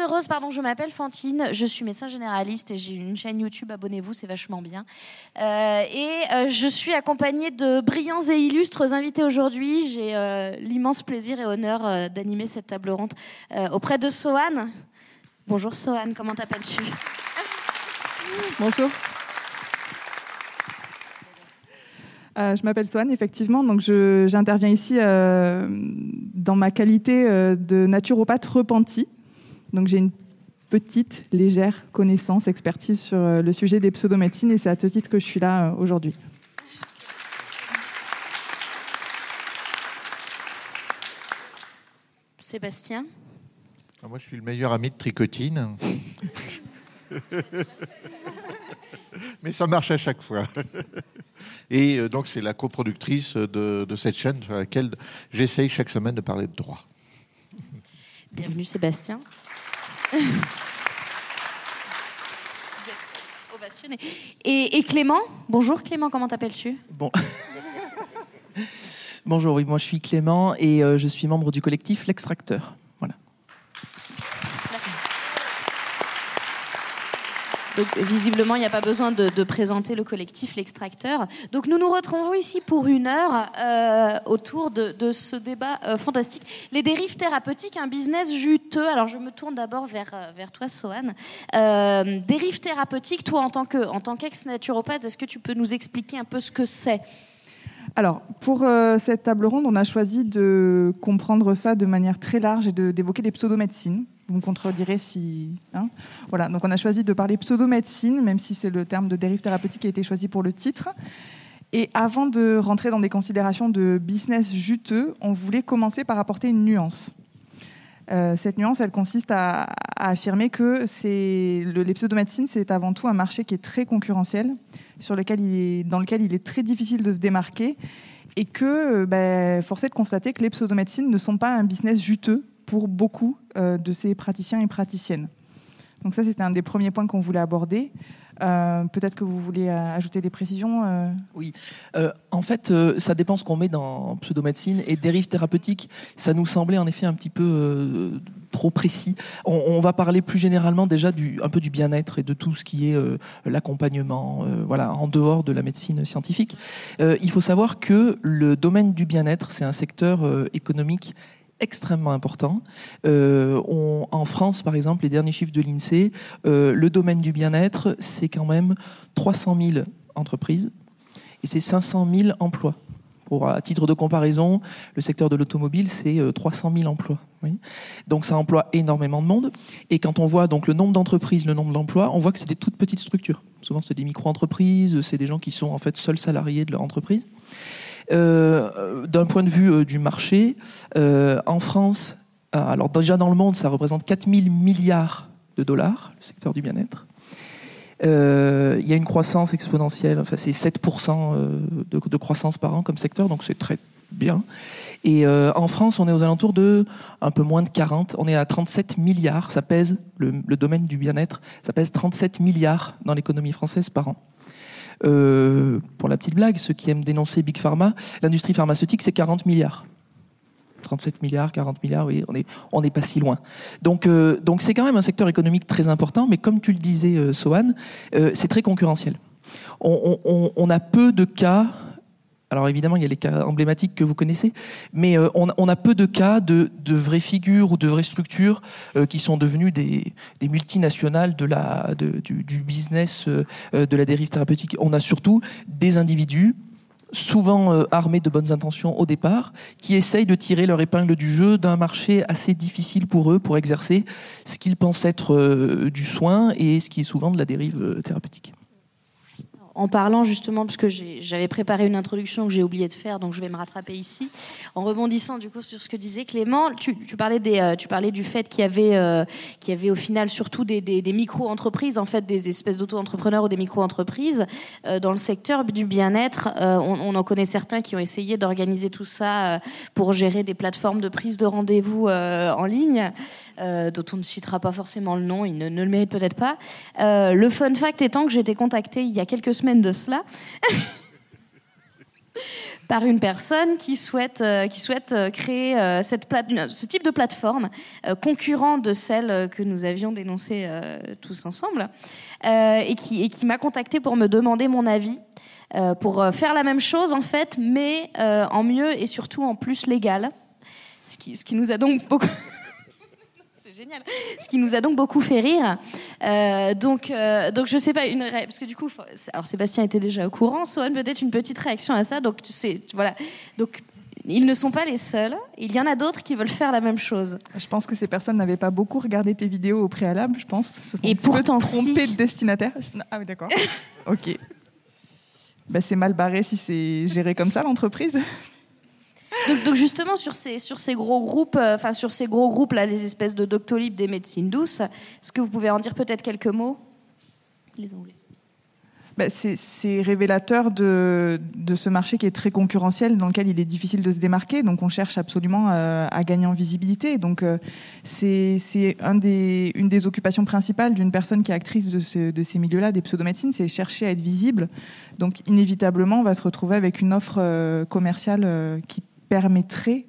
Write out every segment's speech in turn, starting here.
heureuse, pardon, je m'appelle Fantine, je suis médecin généraliste et j'ai une chaîne YouTube, abonnez-vous, c'est vachement bien. Euh, et euh, je suis accompagnée de brillants et illustres invités aujourd'hui. J'ai euh, l'immense plaisir et honneur d'animer cette table ronde auprès de Sohan. Bonjour Sohan, comment t'appelles-tu? Bonjour. Je m'appelle Swan, effectivement. Donc, j'interviens ici dans ma qualité de naturopathe repentie. Donc, j'ai une petite, légère connaissance, expertise sur le sujet des pseudomédecines et c'est à ce titre que je suis là aujourd'hui. Sébastien ah, Moi, je suis le meilleur ami de tricotine. Mais ça marche à chaque fois. Et euh, donc, c'est la coproductrice de, de, cette chaîne sur laquelle j'essaye chaque semaine de parler de droit. Bienvenue, Sébastien. Vous êtes. Et, Clément Bonjour Clément, comment t'appelles-tu? Bon. Bonjour, oui, moi je suis Clément et euh, je suis membre du collectif L'Extracteur. Visiblement, il n'y a pas besoin de, présenter le collectif L'Extracteur. Donc, nous nous retrouvons ici pour une heure euh, autour de, ce débat euh, fantastique. Les dérives thérapeutiques, un business juteux. Alors, je me tourne d'abord vers, euh, vers toi, Sohan. dérives thérapeutiques, toi, en tant qu'ex-naturopathe, est-ce que tu peux nous expliquer un peu ce que c'est? Alors, pour cette table ronde, on a choisi de comprendre ça de manière très large et d'évoquer les pseudomédecines. Vous me contredirez si. Hein voilà, donc on a choisi de parler pseudomédecine, même si c'est le terme de dérive thérapeutique qui a été choisi pour le titre. Et avant de rentrer dans des considérations de business juteux, on voulait commencer par apporter une nuance. Euh, cette nuance, elle consiste à, affirmer que le, les pseudomédecines, c'est avant tout un marché qui est très concurrentiel, sur lequel il est, dans lequel il est très difficile de se démarquer, et que, ben, force est de constater que les pseudomédecines ne sont pas un business juteux pour beaucoup euh, de ces praticiens et praticiennes. Donc ça, c'était un des premiers points qu'on voulait aborder. Euh, peut-être que vous voulez euh, ajouter des précisions Oui. en fait, ça dépend ce qu'on met dans pseudomédecine et dérive thérapeutique. Ça nous semblait en effet un petit peu trop précis. On, va parler plus généralement déjà du, un peu du bien-être et de tout ce qui est l'accompagnement, voilà, en dehors de la médecine scientifique. il faut savoir que le domaine du bien-être, c'est un secteur économique extrêmement important. Euh, en France, par exemple, les derniers chiffres de l'INSEE, euh, le domaine du bien-être, c'est quand même 300 000 entreprises et c'est 500 000 emplois. À titre de comparaison, le secteur de l'automobile, c'est 300 euh, 000 emplois. Donc ça emploie énormément de monde. Et quand on voit donc le nombre d'entreprises, le nombre d'emplois, on voit que c'est des toutes petites structures. Souvent, c'est des micro-entreprises, c'est des gens qui sont en fait seuls salariés de leur entreprise. Euh, d'un point de vue euh, du marché, en France, alors déjà dans le monde, ça représente 4000 milliards de dollars, le secteur du bien-être. Il y a une croissance exponentielle, enfin c'est 7% de, croissance par an comme secteur, donc c'est très bien. Et en France, on est aux alentours de un peu moins de 40, on est à 37 milliards, ça pèse, le, le domaine du bien-être, ça pèse 37 milliards dans l'économie française par an. Euh, pour la petite blague, ceux qui aiment dénoncer Big Pharma, l'industrie pharmaceutique, c'est 40 milliards. 37 milliards, 40 milliards, oui, on n'est pas si loin. Donc, euh, donc c'est quand même un secteur économique très important, mais comme tu le disais, euh, Sohan, c'est très concurrentiel. On, a peu de cas alors évidemment, il y a les cas emblématiques que vous connaissez, mais euh, on, a peu de cas de, vraies figures ou de vraies structures euh, qui sont devenues des, multinationales de la, du, business euh, de la dérive thérapeutique. On a surtout des individus souvent armés de bonnes intentions au départ, qui essayent de tirer leur épingle du jeu d'un marché assez difficile pour eux pour exercer ce qu'ils pensent être du soin et ce qui est souvent de la dérive thérapeutique en parlant justement, parce que j'avais préparé une introduction que j'ai oublié de faire, donc je vais me rattraper ici, en rebondissant du coup sur ce que disait Clément. Tu, parlais, des, euh, tu parlais du fait qu'il y avait, euh, y avait au final surtout des, micro-entreprises, en fait des espèces d'auto-entrepreneurs ou des micro-entreprises euh, dans le secteur du bien-être. on, en connaît certains qui ont essayé d'organiser tout ça pour gérer des plateformes de prise de rendez-vous en ligne. Euh, dont on ne citera pas forcément le nom, il ne, le mérite peut-être pas. Euh, le fun fact étant que j'ai été contactée il y a quelques semaines de cela par une personne qui souhaite, souhaite créer ce type de plateforme concurrent de celle que nous avions dénoncée tous ensemble, et qui, m'a contacté pour me demander mon avis. pour faire la même chose en fait, mais en mieux et surtout en plus légal. Ce qui nous a donc beaucoup génial. Ce qui nous a donc beaucoup fait rire. Euh, donc, euh, donc je sais pas une parce que du coup, alors Sébastien était déjà au courant. Sohan peut-être une petite réaction à ça. Donc tu sais, voilà. Donc ils ne sont pas les seuls. Il y en a d'autres qui veulent faire la même chose. Je pense que ces personnes n'avaient pas beaucoup regardé tes vidéos au préalable. Je pense. Et pourtant, trompé de destinataire. Ah oui, d'accord. ok. Ben, c'est mal barré si c'est géré comme ça l'entreprise. Donc, justement sur ces sur ces gros groupes, euh, enfin sur ces gros groupes là, les espèces de Doctolib des médecines douces, est-ce que vous pouvez en dire peut-être quelques mots? Les Anglais. Bah, c'est révélateur de, de, ce marché qui est très concurrentiel, dans lequel il est difficile de se démarquer. Donc, on cherche absolument euh, à gagner en visibilité. Donc, euh, c'est une des occupations principales d'une personne qui est actrice de, de ces milieux-là, des pseudomédecines, c'est chercher à être visible. Donc, inévitablement, on va se retrouver avec une offre commerciale qui permettrait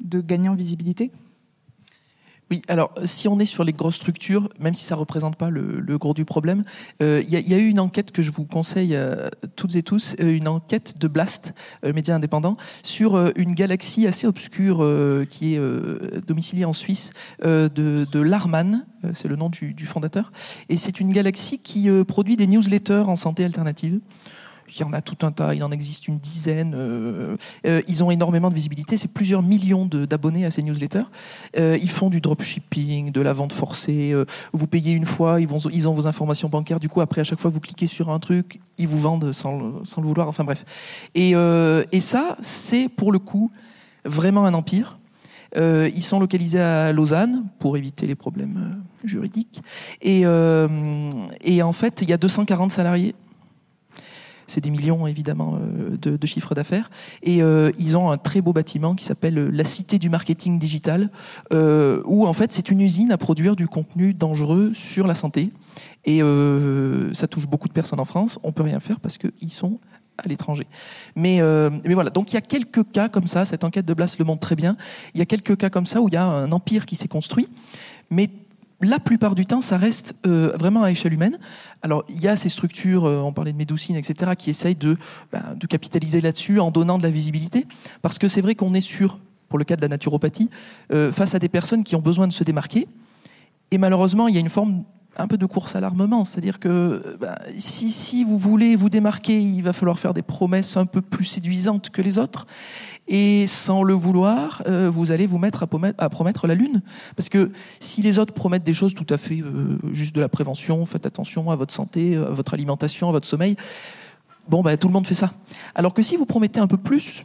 de gagner en visibilité? Oui, alors si on est sur les grosses structures, même si ça ne représente pas le, gros du problème, il euh, y, a eu une enquête que je vous conseille euh, toutes et tous, euh, une enquête de Blast, média indépendant, sur une galaxie assez obscure qui est domiciliée en Suisse de, de Larman, c'est le nom du, du fondateur, et c'est une galaxie qui produit des newsletters en santé alternative. Il y en a tout un tas, il en existe une dizaine. Euh, euh, ils ont énormément de visibilité, c'est plusieurs millions d'abonnés à ces newsletters. Euh, ils font du dropshipping, de la vente forcée. vous payez une fois, ils, ont vos informations bancaires. Du coup, après, à chaque fois, vous cliquez sur un truc, ils vous vendent sans, le vouloir. Enfin bref. Et, ça, c'est pour le coup vraiment un empire. ils sont localisés à Lausanne pour éviter les problèmes juridiques. Et en fait, il y a 240 salariés c'est des millions évidemment euh, de, de chiffres d'affaires. Et euh, ils ont un très beau bâtiment qui s'appelle euh, la Cité du marketing digital, où en fait c'est une usine à produire du contenu dangereux sur la santé. Et ça touche beaucoup de personnes en France. On peut rien faire parce qu'ils sont à l'étranger. Mais, mais voilà, donc il y a quelques cas comme ça, cette enquête de Blas le montre très bien, il y a quelques cas comme ça où il y a un empire qui s'est construit, mais la plupart du temps, ça reste euh, vraiment à échelle humaine. Alors, il y a ces structures, euh, on parlait de médecine, etc., qui essayent de, ben, de capitaliser là-dessus en donnant de la visibilité. Parce que c'est vrai qu'on est sur, pour le cas de la naturopathie, euh, face à des personnes qui ont besoin de se démarquer. Et malheureusement, il y a une forme un peu de course à l'armement. C'est-à-dire que ben, si, vous voulez vous démarquer, il va falloir faire des promesses un peu plus séduisantes que les autres. Et sans le vouloir, euh, vous allez vous mettre à promettre, la lune. Parce que si les autres promettent des choses tout à fait euh, juste de la prévention, faites attention à votre santé, à votre alimentation, à votre sommeil, bon, ben, tout le monde fait ça. Alors que si vous promettez un peu plus,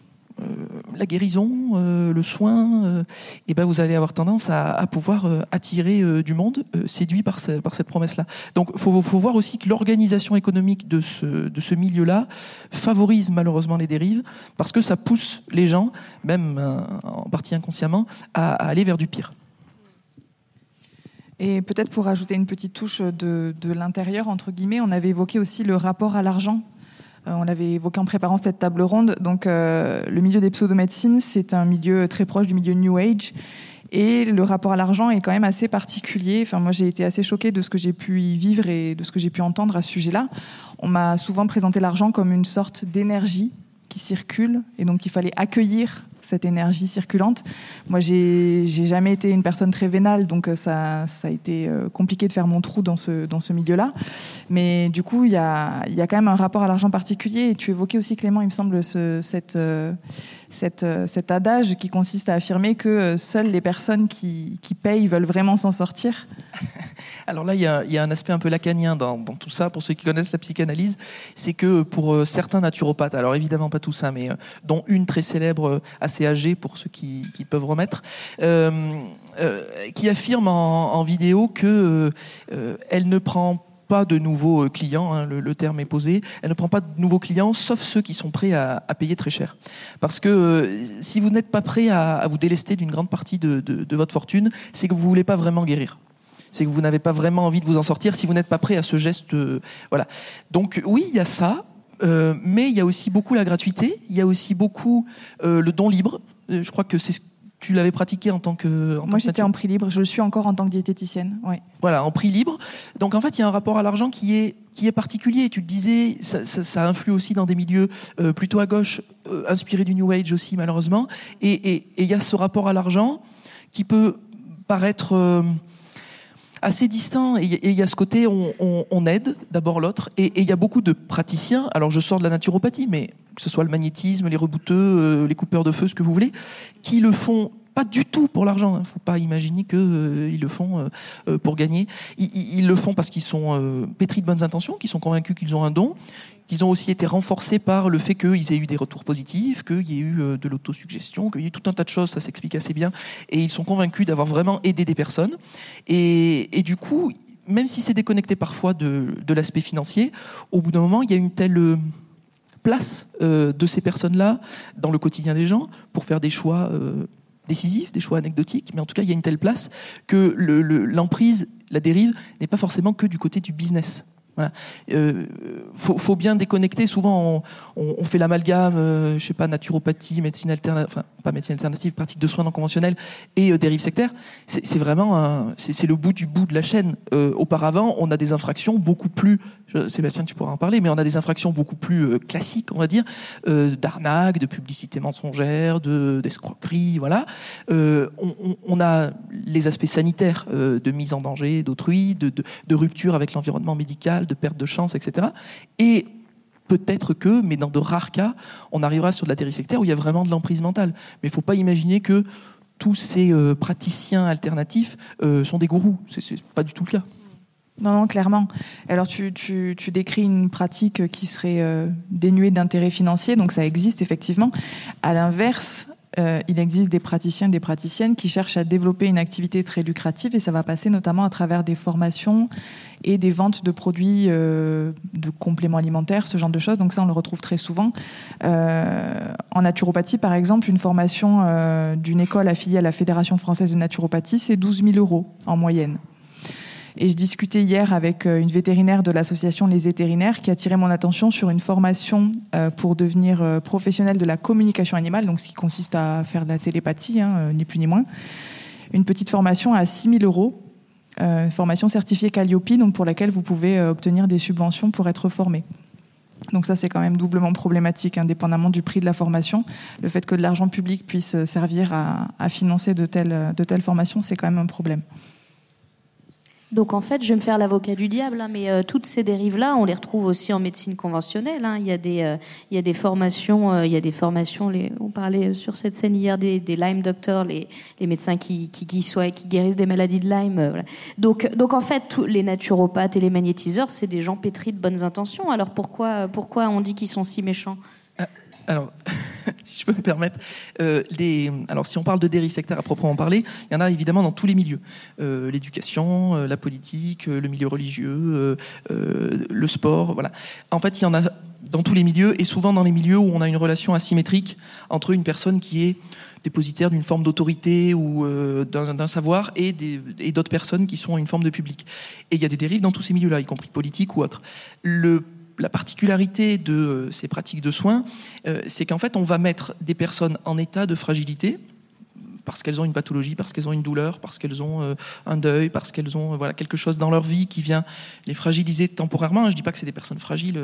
la guérison, euh, le soin, et euh, eh ben vous allez avoir tendance à, pouvoir attirer du monde séduit par, cette promesse-là. Donc il faut, voir aussi que l'organisation économique de ce, milieu-là favorise malheureusement les dérives parce que ça pousse les gens, même en partie inconsciemment, à, aller vers du pire. Et peut-être pour ajouter une petite touche de, de l'intérieur, entre guillemets, on avait évoqué aussi le rapport à l'argent euh, on l'avait évoqué en préparant cette table ronde. Donc, euh, le milieu des pseudomédecines, c'est un milieu très proche du milieu New Age. Et le rapport à l'argent est quand même assez particulier. Enfin, moi, j'ai été assez choquée de ce que j'ai pu y vivre et de ce que j'ai pu entendre à ce sujet-là. On m'a souvent présenté l'argent comme une sorte d'énergie qui circule, et donc il fallait accueillir cette énergie circulante. Moi, j'ai jamais été une personne très vénale, donc euh, ça, ça a été euh, compliqué de faire mon trou dans ce, dans ce milieu-là. Mais du coup, il y a, y a quand même un rapport à l'argent particulier. Et tu évoquais aussi, Clément, il me semble, ce, cette, euh, cette, cet adage qui consiste à affirmer que seules les personnes qui, payent veulent vraiment s'en sortir. Alors là, il y, a, un aspect un peu lacanien dans, tout ça, pour ceux qui connaissent la psychanalyse, c'est que pour certains naturopathes, alors évidemment pas tout ça, mais dont une très célèbre, assez âgé pour ceux qui, peuvent remettre, euh, euh, qui affirme en, vidéo que euh, elle ne prend pas de nouveaux clients, hein, le, terme est posé, elle ne prend pas de nouveaux clients, sauf ceux qui sont prêts à, payer très cher. Parce que si vous n'êtes pas prêt à, vous délester d'une grande partie de, votre fortune, c'est que vous voulez pas vraiment guérir c'est que vous n'avez pas vraiment envie de vous en sortir si vous n'êtes pas prêt à ce geste. voilà. Donc oui, il y a ça, Euh, mais il y a aussi beaucoup la gratuité, il y a aussi beaucoup euh, le don libre. Euh, je crois que c'est ce tu l'avais pratiqué en tant que. En Moi, j'étais en prix libre. Je le suis encore en tant que diététicienne. Ouais. Voilà, en prix libre. Donc, en fait, il y a un rapport à l'argent qui est qui est particulier. Tu le disais, ça, ça, ça influe aussi dans des milieux euh, plutôt à gauche, euh, inspirés du New Age aussi, malheureusement. Et il y a ce rapport à l'argent qui peut paraître euh, assez distant. Et il y a ce côté, on, on, on aide d'abord l'autre. Et il y a beaucoup de praticiens. Alors, je sors de la naturopathie, mais que ce soit le magnétisme, les rebouteux, euh, les coupeurs de feu, ce que vous voulez, qui le font pas du tout pour l'argent. Il hein. ne faut pas imaginer qu'ils euh, le font euh, euh, pour gagner. Ils, le font parce qu'ils sont pétris de bonnes intentions, qu'ils sont convaincus qu'ils ont un don, qu'ils ont aussi été renforcés par le fait qu'ils aient eu des retours positifs, qu'il y ait eu de l'autosuggestion, qu'il y ait tout un tas de choses, ça s'explique assez bien. Et ils sont convaincus d'avoir vraiment aidé des personnes. Et, du coup, même si c'est déconnecté parfois de, l'aspect financier, au bout d'un moment, il y a une telle place de ces personnes-là dans le quotidien des gens pour faire des choix décisifs, des choix anecdotiques, mais en tout cas, il y a une telle place que l'emprise, le, la dérive, n'est pas forcément que du côté du business. Voilà. Euh, faut, bien déconnecter. Souvent, on fait l'amalgame, euh, je sais pas, naturopathie, médecine alternative, enfin pas médecine alternative, pratique de soins non conventionnels et euh, dérive sectaire. C'est vraiment, c'est le bout du bout de la chaîne. Euh, auparavant, on a des infractions beaucoup plus, Sébastien, tu pourras en parler, mais on a des infractions beaucoup plus euh, classiques, on va dire, euh, d'arnaque, de publicité mensongère, de d'escroquerie, voilà. On, on, a les aspects sanitaires de mise en danger d'autrui, de, rupture avec l'environnement médical de perte de chance, etc. Et peut-être que, mais dans de rares cas, on arrivera sur de la dérive sectaire où il y a vraiment de l'emprise mentale. Mais il ne faut pas imaginer que tous ces euh, praticiens alternatifs euh, sont des gourous. Ce n'est pas du tout le cas. Non, non, clairement. Alors, tu, décris une pratique qui serait euh, dénuée d'intérêt financier, donc ça existe effectivement. À l'inverse, euh, il existe des praticiens, des praticiennes qui cherchent à développer une activité très lucrative et ça va passer notamment à travers des formations et des ventes de produits euh, de compléments alimentaires, ce genre de choses. Donc ça, on le retrouve très souvent. En naturopathie, par exemple, une formation d'une école affiliée à la Fédération française de naturopathie, c'est 12 000 euros en moyenne. Et je discutais hier avec euh, une vétérinaire de l'association Les Vétérinaires qui a attiré mon attention sur une formation euh, pour devenir euh, professionnel de la communication animale, donc ce qui consiste à faire de la télépathie, hein, ni plus ni moins. Une petite formation à 6 000 euros, formation certifiée Calliope, pour laquelle vous pouvez obtenir des subventions pour être formé. Donc ça, c'est quand même doublement problématique, indépendamment du prix de la formation. Le fait que de l'argent public puisse servir à, financer de telles formations, c'est quand même un problème. Donc en fait, je vais me faire l'avocat du diable, hein, mais euh, toutes ces dérives-là, on les retrouve aussi en médecine conventionnelle. Hein. Il, y a des, euh, il y a des formations, euh, il y a des formations. Les, on parlait sur cette scène hier des, des Lyme doctors, les, les médecins qui, qui, qui, soient, qui guérissent des maladies de Lyme. Voilà. Donc, donc en fait, tous les naturopathes et les magnétiseurs, c'est des gens pétris de bonnes intentions. Alors pourquoi, pourquoi on dit qu'ils sont si méchants? Alors, si je peux me permettre, euh, alors si on parle de dérive sectaire à proprement parler, il y en a évidemment dans tous les milieux. Euh, L'éducation, euh, la politique, le milieu religieux, le sport, voilà. En fait, il y en a dans tous les milieux et souvent dans les milieux où on a une relation asymétrique entre une personne qui est dépositaire d'une forme d'autorité ou d'un savoir et d'autres personnes qui sont une forme de public. Et il y a des dérives dans tous ces milieux-là, y compris politiques ou autres. Le la particularité de euh, ces pratiques de soins, euh, c'est qu'en fait, on va mettre des personnes en état de fragilité parce qu'elles ont une pathologie, parce qu'elles ont une douleur, parce qu'elles ont euh, un deuil, parce qu'elles ont voilà quelque chose dans leur vie qui vient les fragiliser temporairement. Je ne dis pas que c'est des personnes fragiles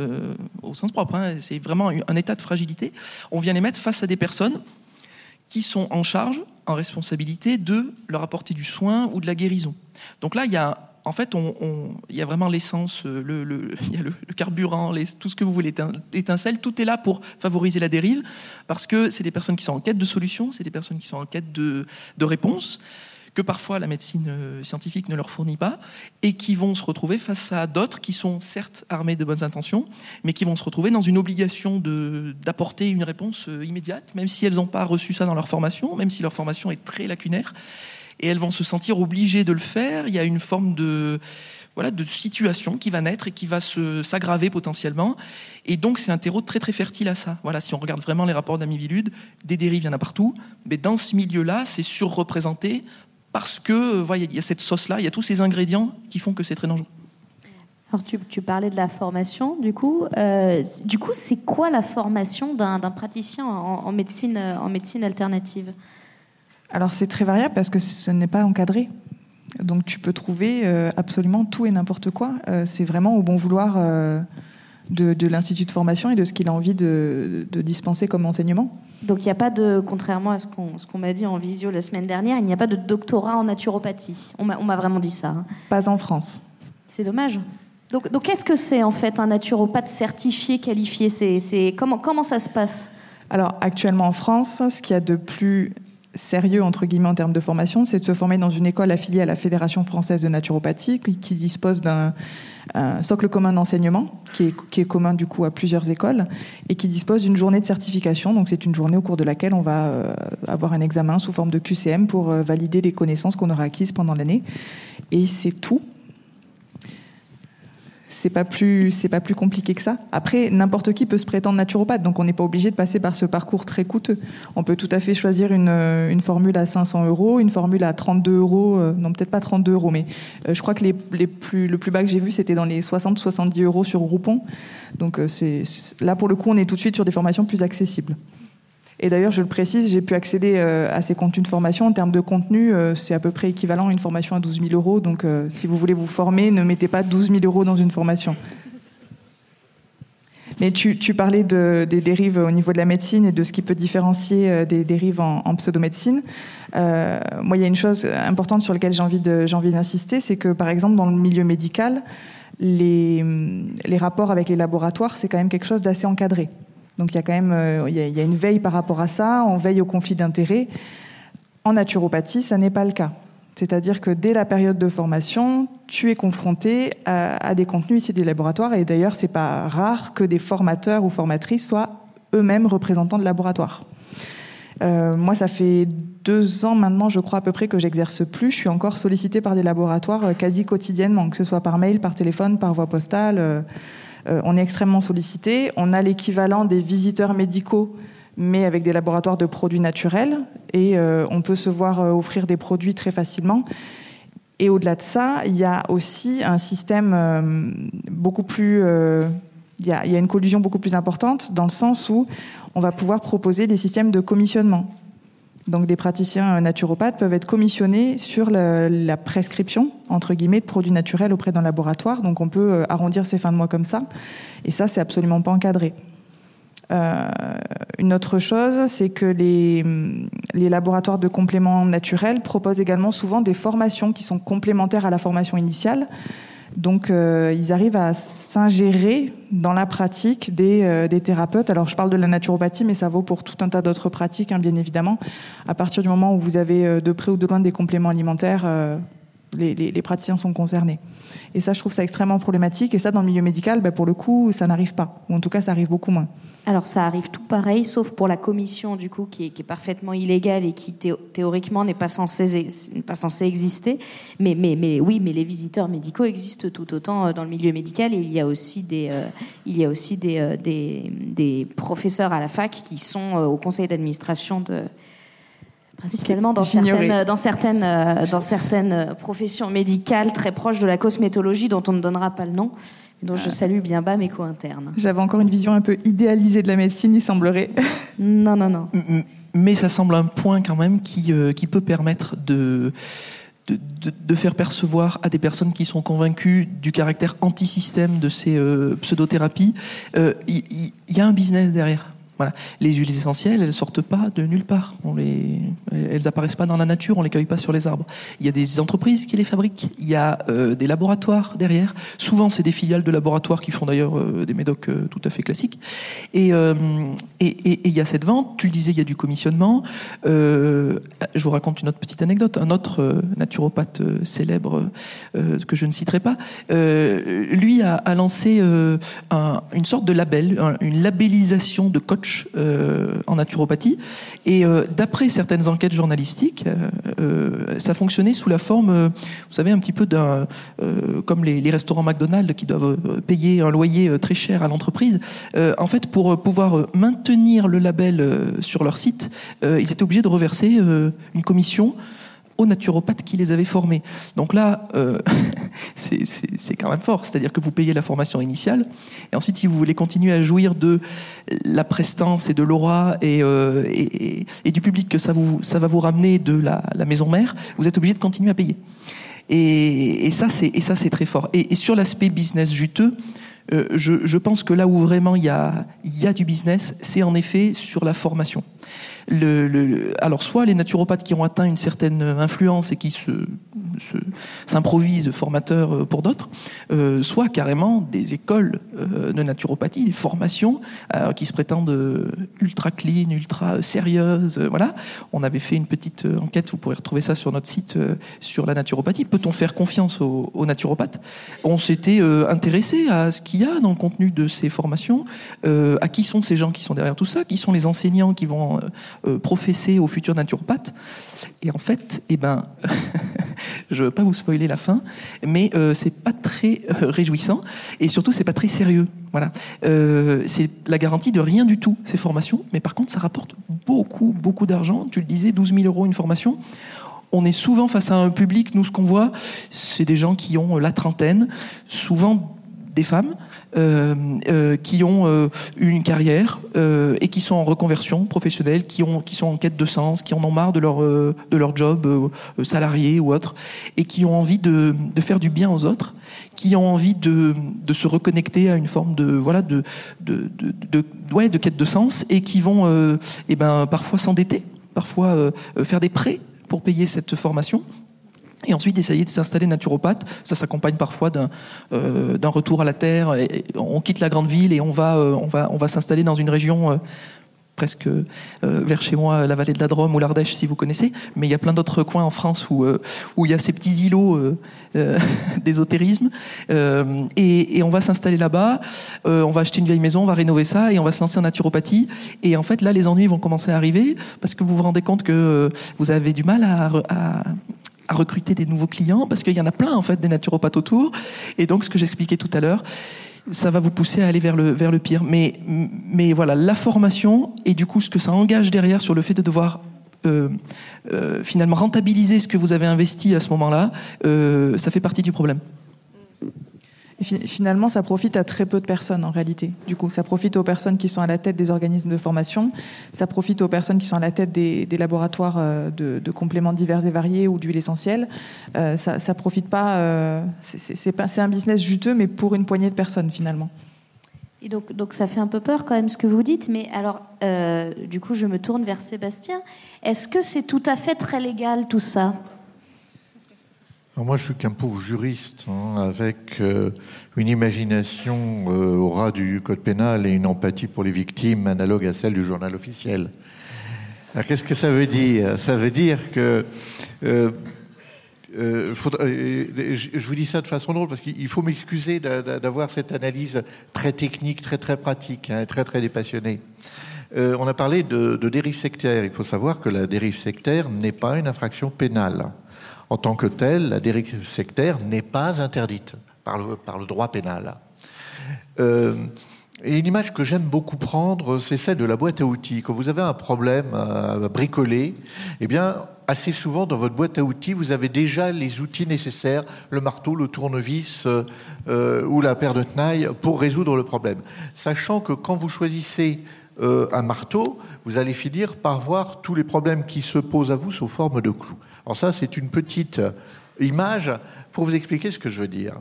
au sens propre, hein, c'est vraiment un état de fragilité. On vient les mettre face à des personnes qui sont en charge, en responsabilité de leur apporter du soin ou de la guérison. Donc là, il y a en fait, il y a vraiment l'essence, le, le, il y a le, le carburant, les, tout ce que vous voulez, étincelle, tout est là pour favoriser la dérive, parce que c'est des personnes qui sont en quête de solutions, c'est des personnes qui sont en quête de, de réponses, que parfois la médecine scientifique ne leur fournit pas, et qui vont se retrouver face à d'autres qui sont certes armés de bonnes intentions, mais qui vont se retrouver dans une obligation d'apporter une réponse immédiate, même si elles n'ont pas reçu ça dans leur formation, même si leur formation est très lacunaire et elles vont se sentir obligées de le faire. Il y a une forme de voilà de situation qui va naître et qui va s'aggraver potentiellement. Et donc c'est un terreau très très fertile à ça. Voilà, si on regarde vraiment les rapports d'Amivilude, des dérives il y en a partout, mais dans ce milieu-là, c'est surreprésenté parce que voilà, il y a cette sauce-là, il y a tous ces ingrédients qui font que c'est très dangereux. Alors tu, tu, parlais de la formation, du coup. Euh, du coup, c'est quoi la formation d'un praticien en, médecine, en médecine alternative? Alors c'est très variable parce que ce n'est pas encadré. Donc tu peux trouver euh, absolument tout et n'importe quoi. Euh, c'est vraiment au bon vouloir de, l'institut de formation et de ce qu'il a envie de, dispenser comme enseignement. Donc il n'y a pas de, contrairement à ce qu'on m'a dit en visio la semaine dernière, il n'y a pas de doctorat en naturopathie. On m'a vraiment dit ça. Hein. Pas en France. C'est dommage. Donc, donc qu'est-ce que c'est en fait un naturopathe certifié, qualifié? C'est, comment, comment ça se passe? Alors actuellement en France, ce qu'il y a de plus sérieux entre guillemets en termes de formation, c'est de se former dans une école affiliée à la Fédération française de naturopathie qui dispose d'un socle commun d'enseignement qui est, commun du coup à plusieurs écoles et qui dispose d'une journée de certification. Donc c'est une journée au cours de laquelle on va euh, avoir un examen sous forme de QCM pour euh, valider les connaissances qu'on aura acquises pendant l'année. Et c'est tout c'est pas plus c'est pas plus compliqué que ça. Après, n'importe qui peut se prétendre naturopathe, donc on n'est pas obligé de passer par ce parcours très coûteux. On peut tout à fait choisir une, euh, une formule à 500 euros, une formule à 32 euros, euh, non peut-être pas 32 euros, mais euh, je crois que les, les plus, le plus bas que j'ai vu c'était dans les 60-70 euros sur Groupon. Donc c'est là pour le coup on est tout de suite sur des formations plus accessibles. Et d'ailleurs, je le précise, j'ai pu accéder euh, à ces contenus de formation. En termes de contenu, euh, c'est à peu près équivalent à une formation à 12 000 euros. Donc, euh, si vous voulez vous former, ne mettez pas 12 000 euros dans une formation. Mais tu, parlais des dérives au niveau de la médecine et de ce qui peut différencier des dérives en, pseudomédecine. moi, il y a une chose importante sur laquelle j'ai envie d'insister, c'est que, par exemple, dans le milieu médical, les rapports avec les laboratoires, c'est quand même quelque chose d'assez encadré. Donc il y a quand même euh, il y a, une veille par rapport à ça, on veille au conflit d'intérêts. En naturopathie, ça n'est pas le cas. C'est-à-dire que dès la période de formation, tu es confronté à, des contenus ici des laboratoires, et d'ailleurs, c'est pas rare que des formateurs ou formatrices soient eux-mêmes représentants de laboratoires. Euh, moi, ça fait deux ans maintenant, je crois à peu près, que j'exerce plus. Je suis encore sollicitée par des laboratoires euh, quasi quotidiennement, que ce soit par mail, par téléphone, par voie postale. Euh, on est extrêmement sollicité. On a l'équivalent des visiteurs médicaux, mais avec des laboratoires de produits naturels. Et euh, on peut se voir euh, offrir des produits très facilement. Et au-delà de ça, il y a aussi un système beaucoup plus... il y, a, une collusion beaucoup plus importante dans le sens où on va pouvoir proposer des systèmes de commissionnement. Donc des praticiens naturopathes peuvent être commissionnés sur la, prescription, entre guillemets, de produits naturels auprès d'un laboratoire. Donc on peut euh, arrondir ses fins de mois comme ça. Et ça, c'est absolument pas encadré. Euh, une autre chose, c'est que les, les, laboratoires de compléments naturels proposent également souvent des formations qui sont complémentaires à la formation initiale. Donc, euh, ils arrivent à s'ingérer dans la pratique euh, des, thérapeutes. Alors, je parle de la naturopathie, mais ça vaut pour tout un tas d'autres pratiques, hein, bien évidemment. À partir du moment où vous avez euh, de près ou de loin des compléments alimentaires, les, praticiens sont concernés. Et ça, je trouve ça extrêmement problématique. Et ça, dans le milieu médical, ben, pour le coup, ça n'arrive pas. Ou en tout cas, ça arrive beaucoup moins. Alors ça arrive tout pareil, sauf pour la commission du coup qui est, parfaitement illégale et qui théoriquement n'est pas censée pas censé exister. Mais, oui, mais les visiteurs médicaux existent tout autant euh, dans le milieu médical et il y a aussi des euh, il y a aussi euh, des, des, professeurs à la fac qui sont au conseil d'administration de principalement dans certaines, dans certaines, dans certaines professions médicales très proches de la cosmétologie dont on ne donnera pas le nom dont je salue bien bas mes co-internes. J'avais encore une vision un peu idéalisée de la médecine, il semblerait. Non, non, non. Mais ça semble un point quand même qui, euh, qui peut permettre de, de, de, faire percevoir à des personnes qui sont convaincues du caractère anti-système de ces euh, pseudothérapies, il euh, y, a un business derrière. Voilà. Les huiles essentielles, elles sortent pas de nulle part. On les, elles apparaissent pas dans la nature, on les cueille pas sur les arbres. Il y a des entreprises qui les fabriquent, il y a euh, des laboratoires derrière. Souvent, c'est des filiales de laboratoires qui font d'ailleurs euh, des médocs euh, tout à fait classiques. Et, il y a cette vente. Tu le disais, il y a du commissionnement. je vous raconte une autre petite anecdote. Un autre naturopathe célèbre que je ne citerai pas, lui a, a lancé une sorte de label, une labellisation de coach euh, en naturopathie. Et euh, d'après certaines enquêtes journalistiques, euh, ça fonctionnait sous la forme, vous savez, un petit peu d'un, comme les, restaurants McDonald's qui doivent payer un loyer très cher à l'entreprise. en fait, pour pouvoir maintenir le label sur leur site, ils étaient obligés de reverser une commission aux naturopathes qui les avaient formés. Donc là, euh, c'est quand même fort. C'est-à-dire que vous payez la formation initiale, et ensuite, si vous voulez continuer à jouir de la prestance et de l'aura et, euh, du public que ça, vous, ça va vous ramener de la, maison mère, vous êtes obligé de continuer à payer. Et, ça, c'est très fort. Et, sur l'aspect business juteux, euh, je, pense que là où vraiment il y a du business, c'est en effet sur la formation alors soit les naturopathes qui ont atteint une certaine influence et qui se, s'improvisent formateurs euh, pour d'autres, euh, soit carrément des écoles euh, de naturopathie, des formations qui se prétendent ultra clean, ultra sérieuses. voilà, on avait fait une petite enquête, vous pourrez retrouver ça sur notre site sur la naturopathie. Peut-on faire confiance aux naturopathes? On s'était intéressé à ce qu'il y a dans le contenu de ces formations, à qui sont ces gens qui sont derrière tout ça, qui sont les enseignants qui vont euh, professer aux futurs naturopathes. Et en fait, eh ben, je ne veux pas vous spoiler la fin, mais euh, c'est pas très euh, réjouissant et surtout c'est pas très sérieux. Voilà, euh, c'est la garantie de rien du tout ces formations, mais par contre ça rapporte beaucoup beaucoup d'argent. Tu le disais, 12 000 euros une formation on est souvent face à un public, nous ce qu'on voit, c'est des gens qui ont la trentaine, souvent des femmes qui ont euh, une carrière euh, et qui sont en reconversion professionnelle, qui, ont, qui sont en quête de sens, qui en ont marre de leur, euh, de leur job euh, salarié ou autre, et qui ont envie de, de, faire du bien aux autres, qui ont envie de, de se reconnecter à une forme de, voilà, de, de, de, de, quête de sens, et qui vont eh ben, parfois s'endetter, parfois faire des prêts pour payer cette formation et ensuite, essayer de s'installer naturopathe, ça s'accompagne parfois d'un euh, retour à la terre. On quitte la grande ville et on va, euh, on va, on va s'installer dans une région euh, presque vers chez moi, la vallée de la Drôme ou l'Ardèche, si vous connaissez. Mais il y a plein d'autres coins en France où, où il y a ces petits îlots d'ésotérisme. Et, on va s'installer là-bas. on va acheter une vieille maison, on va rénover ça et on va se lancer en naturopathie. Et en fait, là, les ennuis vont commencer à arriver parce que vous vous rendez compte que vous avez du mal à à recruter des nouveaux clients parce qu'il y en a plein en fait des naturopathes autour. Et donc ce que j'expliquais tout à l'heure, ça va vous pousser à aller vers le pire. Mais mais voilà la formation et du coup ce que ça engage derrière sur le fait de devoir euh, euh, finalement rentabiliser ce que vous avez investi à ce moment-là, euh, ça fait partie du problème. Finalement, ça profite à très peu de personnes en réalité. Du coup, ça profite aux personnes qui sont à la tête des organismes de formation, ça profite aux personnes qui sont à la tête des, laboratoires euh, de, compléments divers et variés ou d'huile essentielle. Euh, ça, profite pas. Euh, c'est un business juteux, mais pour une poignée de personnes finalement. Et donc, donc ça fait un peu peur quand même ce que vous dites, mais alors du coup je me tourne vers Sébastien. Est-ce que c'est tout à fait très légal tout ça? Moi, je suis qu'un pauvre juriste, hein, avec euh, une imagination euh, au ras du code pénal et une empathie pour les victimes analogue à celle du journal officiel. Qu'est-ce que ça veut dire? Ça veut dire que... Euh, je vous dis ça de façon drôle parce qu'il faut m'excuser d'avoir cette analyse très technique, très très pratique, hein, très très dépassionnée. On a parlé de, de dérive sectaire. Il faut savoir que la dérive sectaire n'est pas une infraction pénale en tant que telle, la dérive sectaire n'est pas interdite par le, par le droit pénal. Euh, et une image que j'aime beaucoup prendre, c'est celle de la boîte à outils. Quand vous avez un problème à bricoler, eh bien, assez souvent dans votre boîte à outils, vous avez déjà les outils nécessaires, le marteau, le tournevis euh, ou la paire de tenailles pour résoudre le problème. Sachant que quand vous choisissez euh, un marteau, vous allez finir par voir tous les problèmes qui se posent à vous sous forme de clous. Alors ça, c'est une petite image pour vous expliquer ce que je veux dire.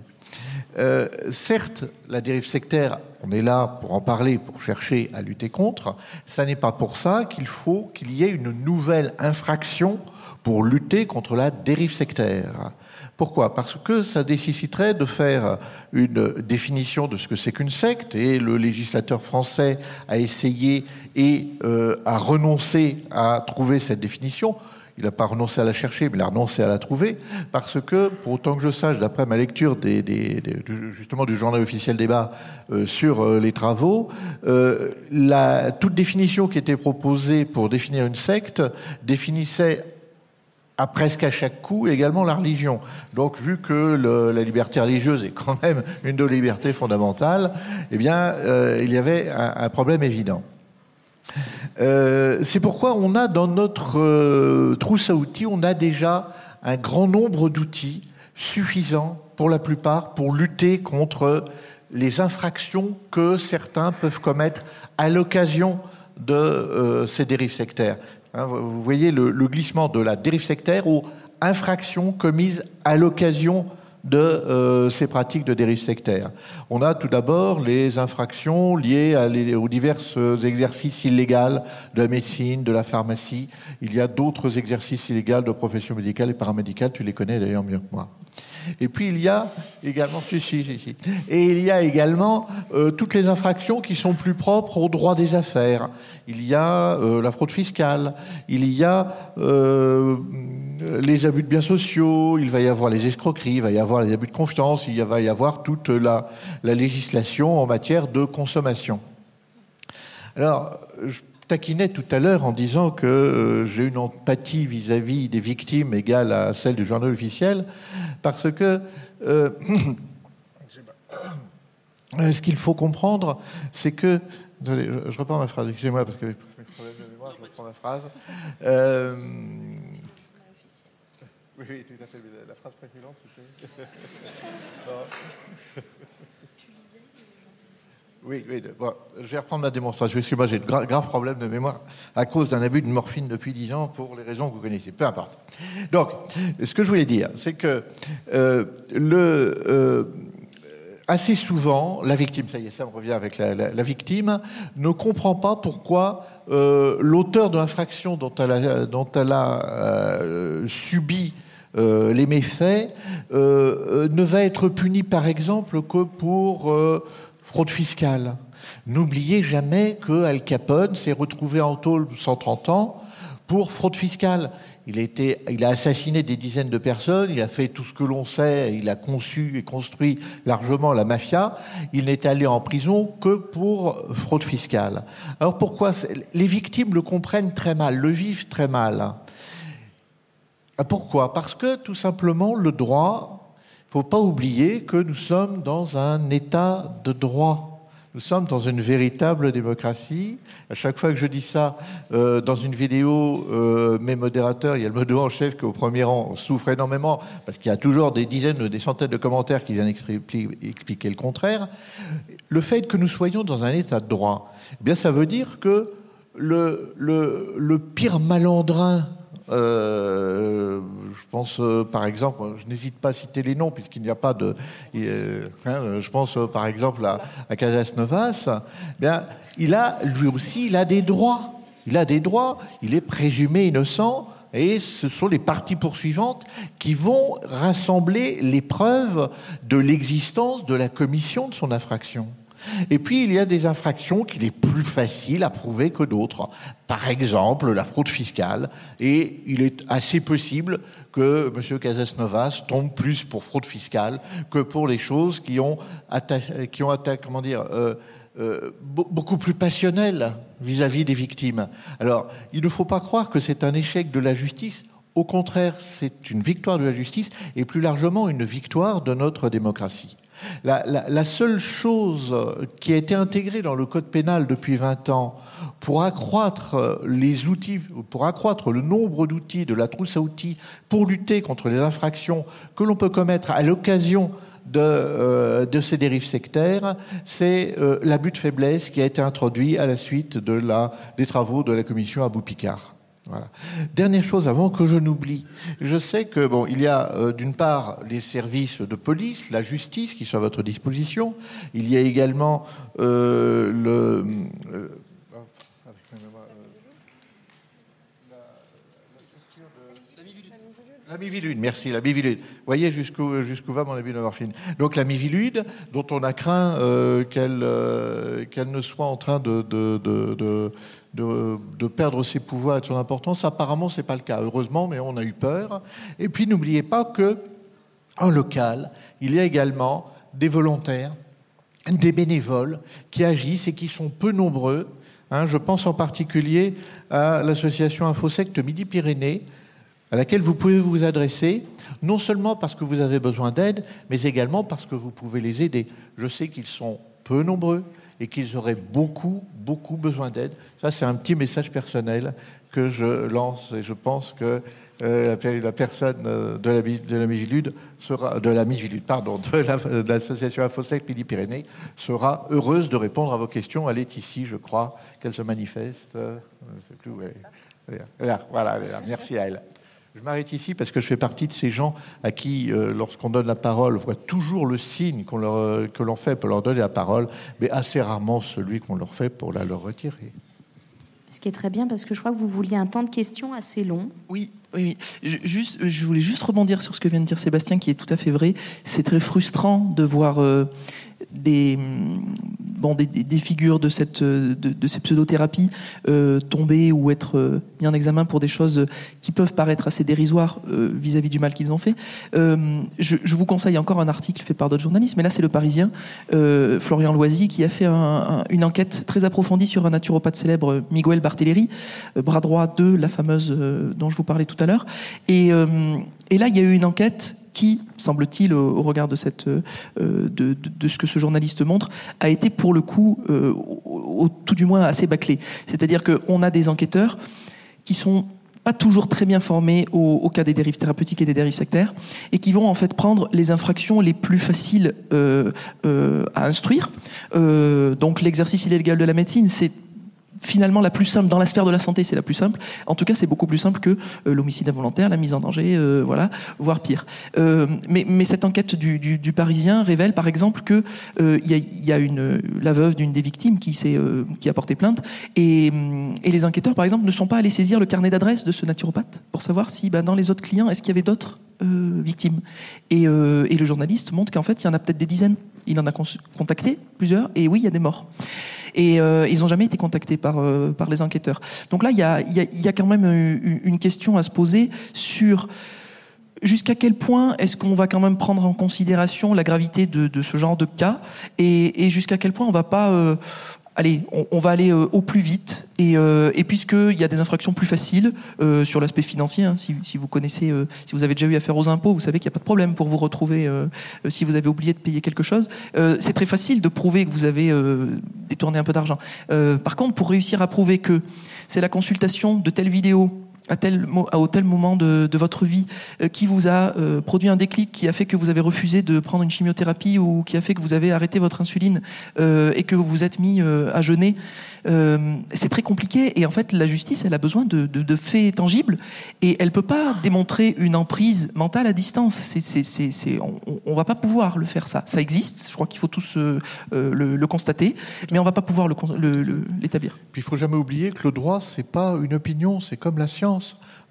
Euh, certes, la dérive sectaire, on est là pour en parler, pour chercher à lutter contre. Ça n'est pas pour ça qu'il faut qu'il y ait une nouvelle infraction pour lutter contre la dérive sectaire. Pourquoi? Parce que ça nécessiterait de faire une définition de ce que c'est qu'une secte, et le législateur français a essayé et euh, a renoncé à trouver cette définition. Il n'a pas renoncé à la chercher, mais il a renoncé à la trouver, parce que, pour autant que je sache, d'après ma lecture justement du journal officiel débat euh, sur euh, les travaux, toute définition qui était proposée pour définir une secte définissait à presque à chaque coup également la religion. Donc, vu que la liberté religieuse est quand même une de libertés fondamentales, eh bien, euh, il y avait un, un, problème évident. Euh, c'est pourquoi on a dans notre euh, trousse à outils, on a déjà un grand nombre d'outils suffisants pour la plupart pour lutter contre les infractions que certains peuvent commettre à l'occasion de euh, ces dérives sectaires. Hein, vous voyez le, glissement de la dérive sectaire aux infractions commises à l'occasion de euh, ces pratiques de dérive sectaire. On a tout d'abord les infractions liées aux divers exercices illégaux de la médecine, de la pharmacie. Il y a d'autres exercices illégaux de profession médicale et paramédicale, tu les connais d'ailleurs mieux que moi. Et puis il y a également, si, si, si, et il y a également euh, toutes les infractions qui sont plus propres au droit des affaires. Il y a euh, la fraude fiscale, il y a euh, les abus de biens sociaux, il va y avoir les escroqueries, il va y avoir les abus de confiance, il va y avoir toute la, la législation en matière de consommation. Alors, je taquinais tout à l'heure en disant que euh, j'ai une empathie vis-à-vis des victimes égale à celle du journal officiel, parce que euh, ce qu'il faut comprendre, c'est que. Désolé, je, je, reprends ma phrase, excusez-moi, parce que mes problèmes de mémoire, je reprends ma phrase. Euh, oui, oui, tout à fait. La phrase précédente, c'était. Oui, oui je vais reprendre ma démonstration. Excusez-moi, j'ai de gra graves problèmes de mémoire à cause d'un abus de morphine depuis 10 ans pour les raisons que vous connaissez. Peu importe. Donc, ce que je voulais dire, c'est que euh, le, euh, assez souvent, la victime, ça y est, ça on revient avec la, victime, ne comprend pas pourquoi euh, l'auteur de l'infraction dont elle a, dont elle a subi les méfaits ne va être puni, par exemple, que pour fraude fiscale. N'oubliez jamais que Al Capone s'est retrouvé en tôle 130 ans pour fraude fiscale. Il il a assassiné des dizaines de personnes, il a fait tout ce que l'on sait, il a conçu et construit largement la mafia. Il n'est allé en prison que pour fraude fiscale. Alors pourquoi Les victimes le comprennent très mal, le vivent très mal. Pourquoi? Parce que tout simplement le droit, faut pas oublier que nous sommes dans un état de droit. Nous sommes dans une véritable démocratie. À chaque fois que je dis ça euh, dans une vidéo, euh, mes modérateurs, il y a le modo en chef qui au premier rang souffre énormément parce qu'il y a toujours des dizaines ou des centaines de commentaires qui viennent expliquer le contraire. Le fait que nous soyons dans un état de droit, eh bien ça veut dire que le pire malandrin euh, je pense euh, par exemple, je n'hésite pas à citer les noms puisqu'il n'y a pas de. Euh, hein, je pense par exemple à, à Casas Novas. Bien, il a lui aussi, il a des droits. Il a des droits. Il est présumé innocent. Et ce sont les parties poursuivantes qui vont rassembler les preuves de l'existence de la commission de son infraction. Et puis, il y a des infractions qu'il est plus facile à prouver que d'autres. Par exemple, la fraude fiscale. Et il est assez possible que M. Casasnovas tombe plus pour fraude fiscale que pour les choses qui ont qui comment dire, euh, euh, beaucoup plus passionnelles vis-à-vis -vis des victimes. Alors, il ne faut pas croire que c'est un échec de la justice. Au contraire, c'est une victoire de la justice et plus largement une victoire de notre démocratie. La, seule chose qui a été intégrée dans le code pénal depuis 20 ans pour accroître les outils, pour accroître le nombre d'outils de la trousse à outils pour lutter contre les infractions que l'on peut commettre à l'occasion de, euh, ces dérives sectaires, c'est euh, l'abus de faiblesse qui a été introduit à la suite des travaux de la commission Abou Picard. Dernière chose avant que je n'oublie, je sais que bon, il y a euh, d'une part les services de police, la justice qui sont à votre disposition. Il y a également euh, le euh, La mivilude, merci, la mivilude. Voyez jusqu'où jusqu'où va mon abus de morphine. Donc la mivilude, dont on a craint euh, qu'elle euh, qu'elle ne soit en train de de, perdre ses pouvoirs et son importance. Apparemment, ce n'est pas le cas, heureusement, mais on a eu peur. Et puis, n'oubliez pas que en local, il y a également des volontaires, des bénévoles qui agissent et qui sont peu nombreux. Hein, je pense en particulier à l'association Infosecte Midi-Pyrénées, à laquelle vous pouvez vous adresser, non seulement parce que vous avez besoin d'aide, mais également parce que vous pouvez les aider. Je sais qu'ils sont peu nombreux, et qu'ils auraient beaucoup, beaucoup besoin d'aide. Ça, c'est un petit message personnel que je lance et je pense que euh, la, personne euh, de la, de la sera, de la Mivilude, pardon, de l'association Infosec Midi-Pyrénées sera heureuse de répondre à vos questions. Elle est ici, je crois, qu'elle se manifeste. Euh, plus, voilà, merci à elle. Je m'arrête ici parce que je fais partie de ces gens à qui, lorsqu'on donne la parole, voit toujours le signe qu'on leur, que l'on fait pour leur donner la parole, mais assez rarement celui qu'on leur fait pour la leur retirer. Ce qui est très bien parce que je crois que vous vouliez un temps de questions assez long. Oui, oui, oui. Je, juste, je voulais juste rebondir sur ce que vient de dire Sébastien, qui est tout à fait vrai. C'est très frustrant de voir euh, des, bon, des, des, figures de, cette, de, de ces pseudothérapies euh, tomber ou être euh, mis en examen pour des choses qui peuvent paraître assez dérisoires euh, vis-à-vis du mal qu'ils ont fait. Euh, je, je, vous conseille encore un article fait par d'autres journalistes, mais là c'est le Parisien, Florian Loisy, qui a fait un, un, une enquête très approfondie sur un naturopathe célèbre, Miguel Barthéléry, bras droit de la fameuse dont je vous parlais tout à l'heure. Et, et là, il y a eu une enquête qui, semble-t-il, au regard de, cette, euh, de, de, ce que ce journaliste montre, a été pour le coup, euh, au, tout du moins, assez bâclé. C'est-à-dire qu'on a des enquêteurs qui sont pas toujours très bien formés au, au, cas des dérives thérapeutiques et des dérives sectaires, et qui vont en fait prendre les infractions les plus faciles euh, euh, à instruire. Euh, donc l'exercice illégal de la médecine, c'est finalement la plus simple dans la sphère de la santé, c'est la plus simple. En tout cas, c'est beaucoup plus simple que euh, l'homicide involontaire, la mise en danger, euh, voilà, voire pire. Euh, mais, mais, cette enquête du, du, du, Parisien révèle, par exemple, que euh, il y, a, y, a, une la veuve d'une des victimes qui s'est euh, qui a porté plainte et, et, les enquêteurs, par exemple, ne sont pas allés saisir le carnet d'adresse de ce naturopathe pour savoir si, ben, dans les autres clients, est-ce qu'il y avait d'autres victimes. Et, et le journaliste montre qu'en fait, il y en a peut-être des dizaines. Il en a contacté plusieurs, et oui, il y a des morts et euh, ils n'ont jamais été contactés par, euh, par les enquêteurs. Donc là, il y a, y, a, quand même une question à se poser sur jusqu'à quel point est-ce qu'on va quand même prendre en considération la gravité de, de ce genre de cas et, et jusqu'à quel point on va pas euh, allez, on, va aller euh, au plus vite. Et, euh, et puisqu'il y a des infractions plus faciles euh, sur l'aspect financier, hein, si, vous connaissez, euh, si vous avez déjà eu affaire aux impôts, vous savez qu'il n'y a pas de problème pour vous retrouver si vous avez oublié de payer quelque chose. C'est très facile de prouver que vous avez détourné un peu d'argent. par contre, pour réussir à prouver que c'est la consultation de telle vidéo à tel, moment de, votre vie euh, qui vous a euh, produit un déclic, qui a fait que vous avez refusé de prendre une chimiothérapie ou qui a fait que vous avez arrêté votre insuline euh, et que vous vous êtes mis euh, à jeûner. Euh, c'est très compliqué et en fait la justice elle a besoin de, faits tangibles et elle peut pas démontrer une emprise mentale à distance. On, on va pas pouvoir le faire ça. Ça existe, je crois qu'il faut tous le, le, constater, mais on va pas pouvoir l'établir. Puis il faut jamais oublier que le droit c'est pas une opinion, c'est comme la science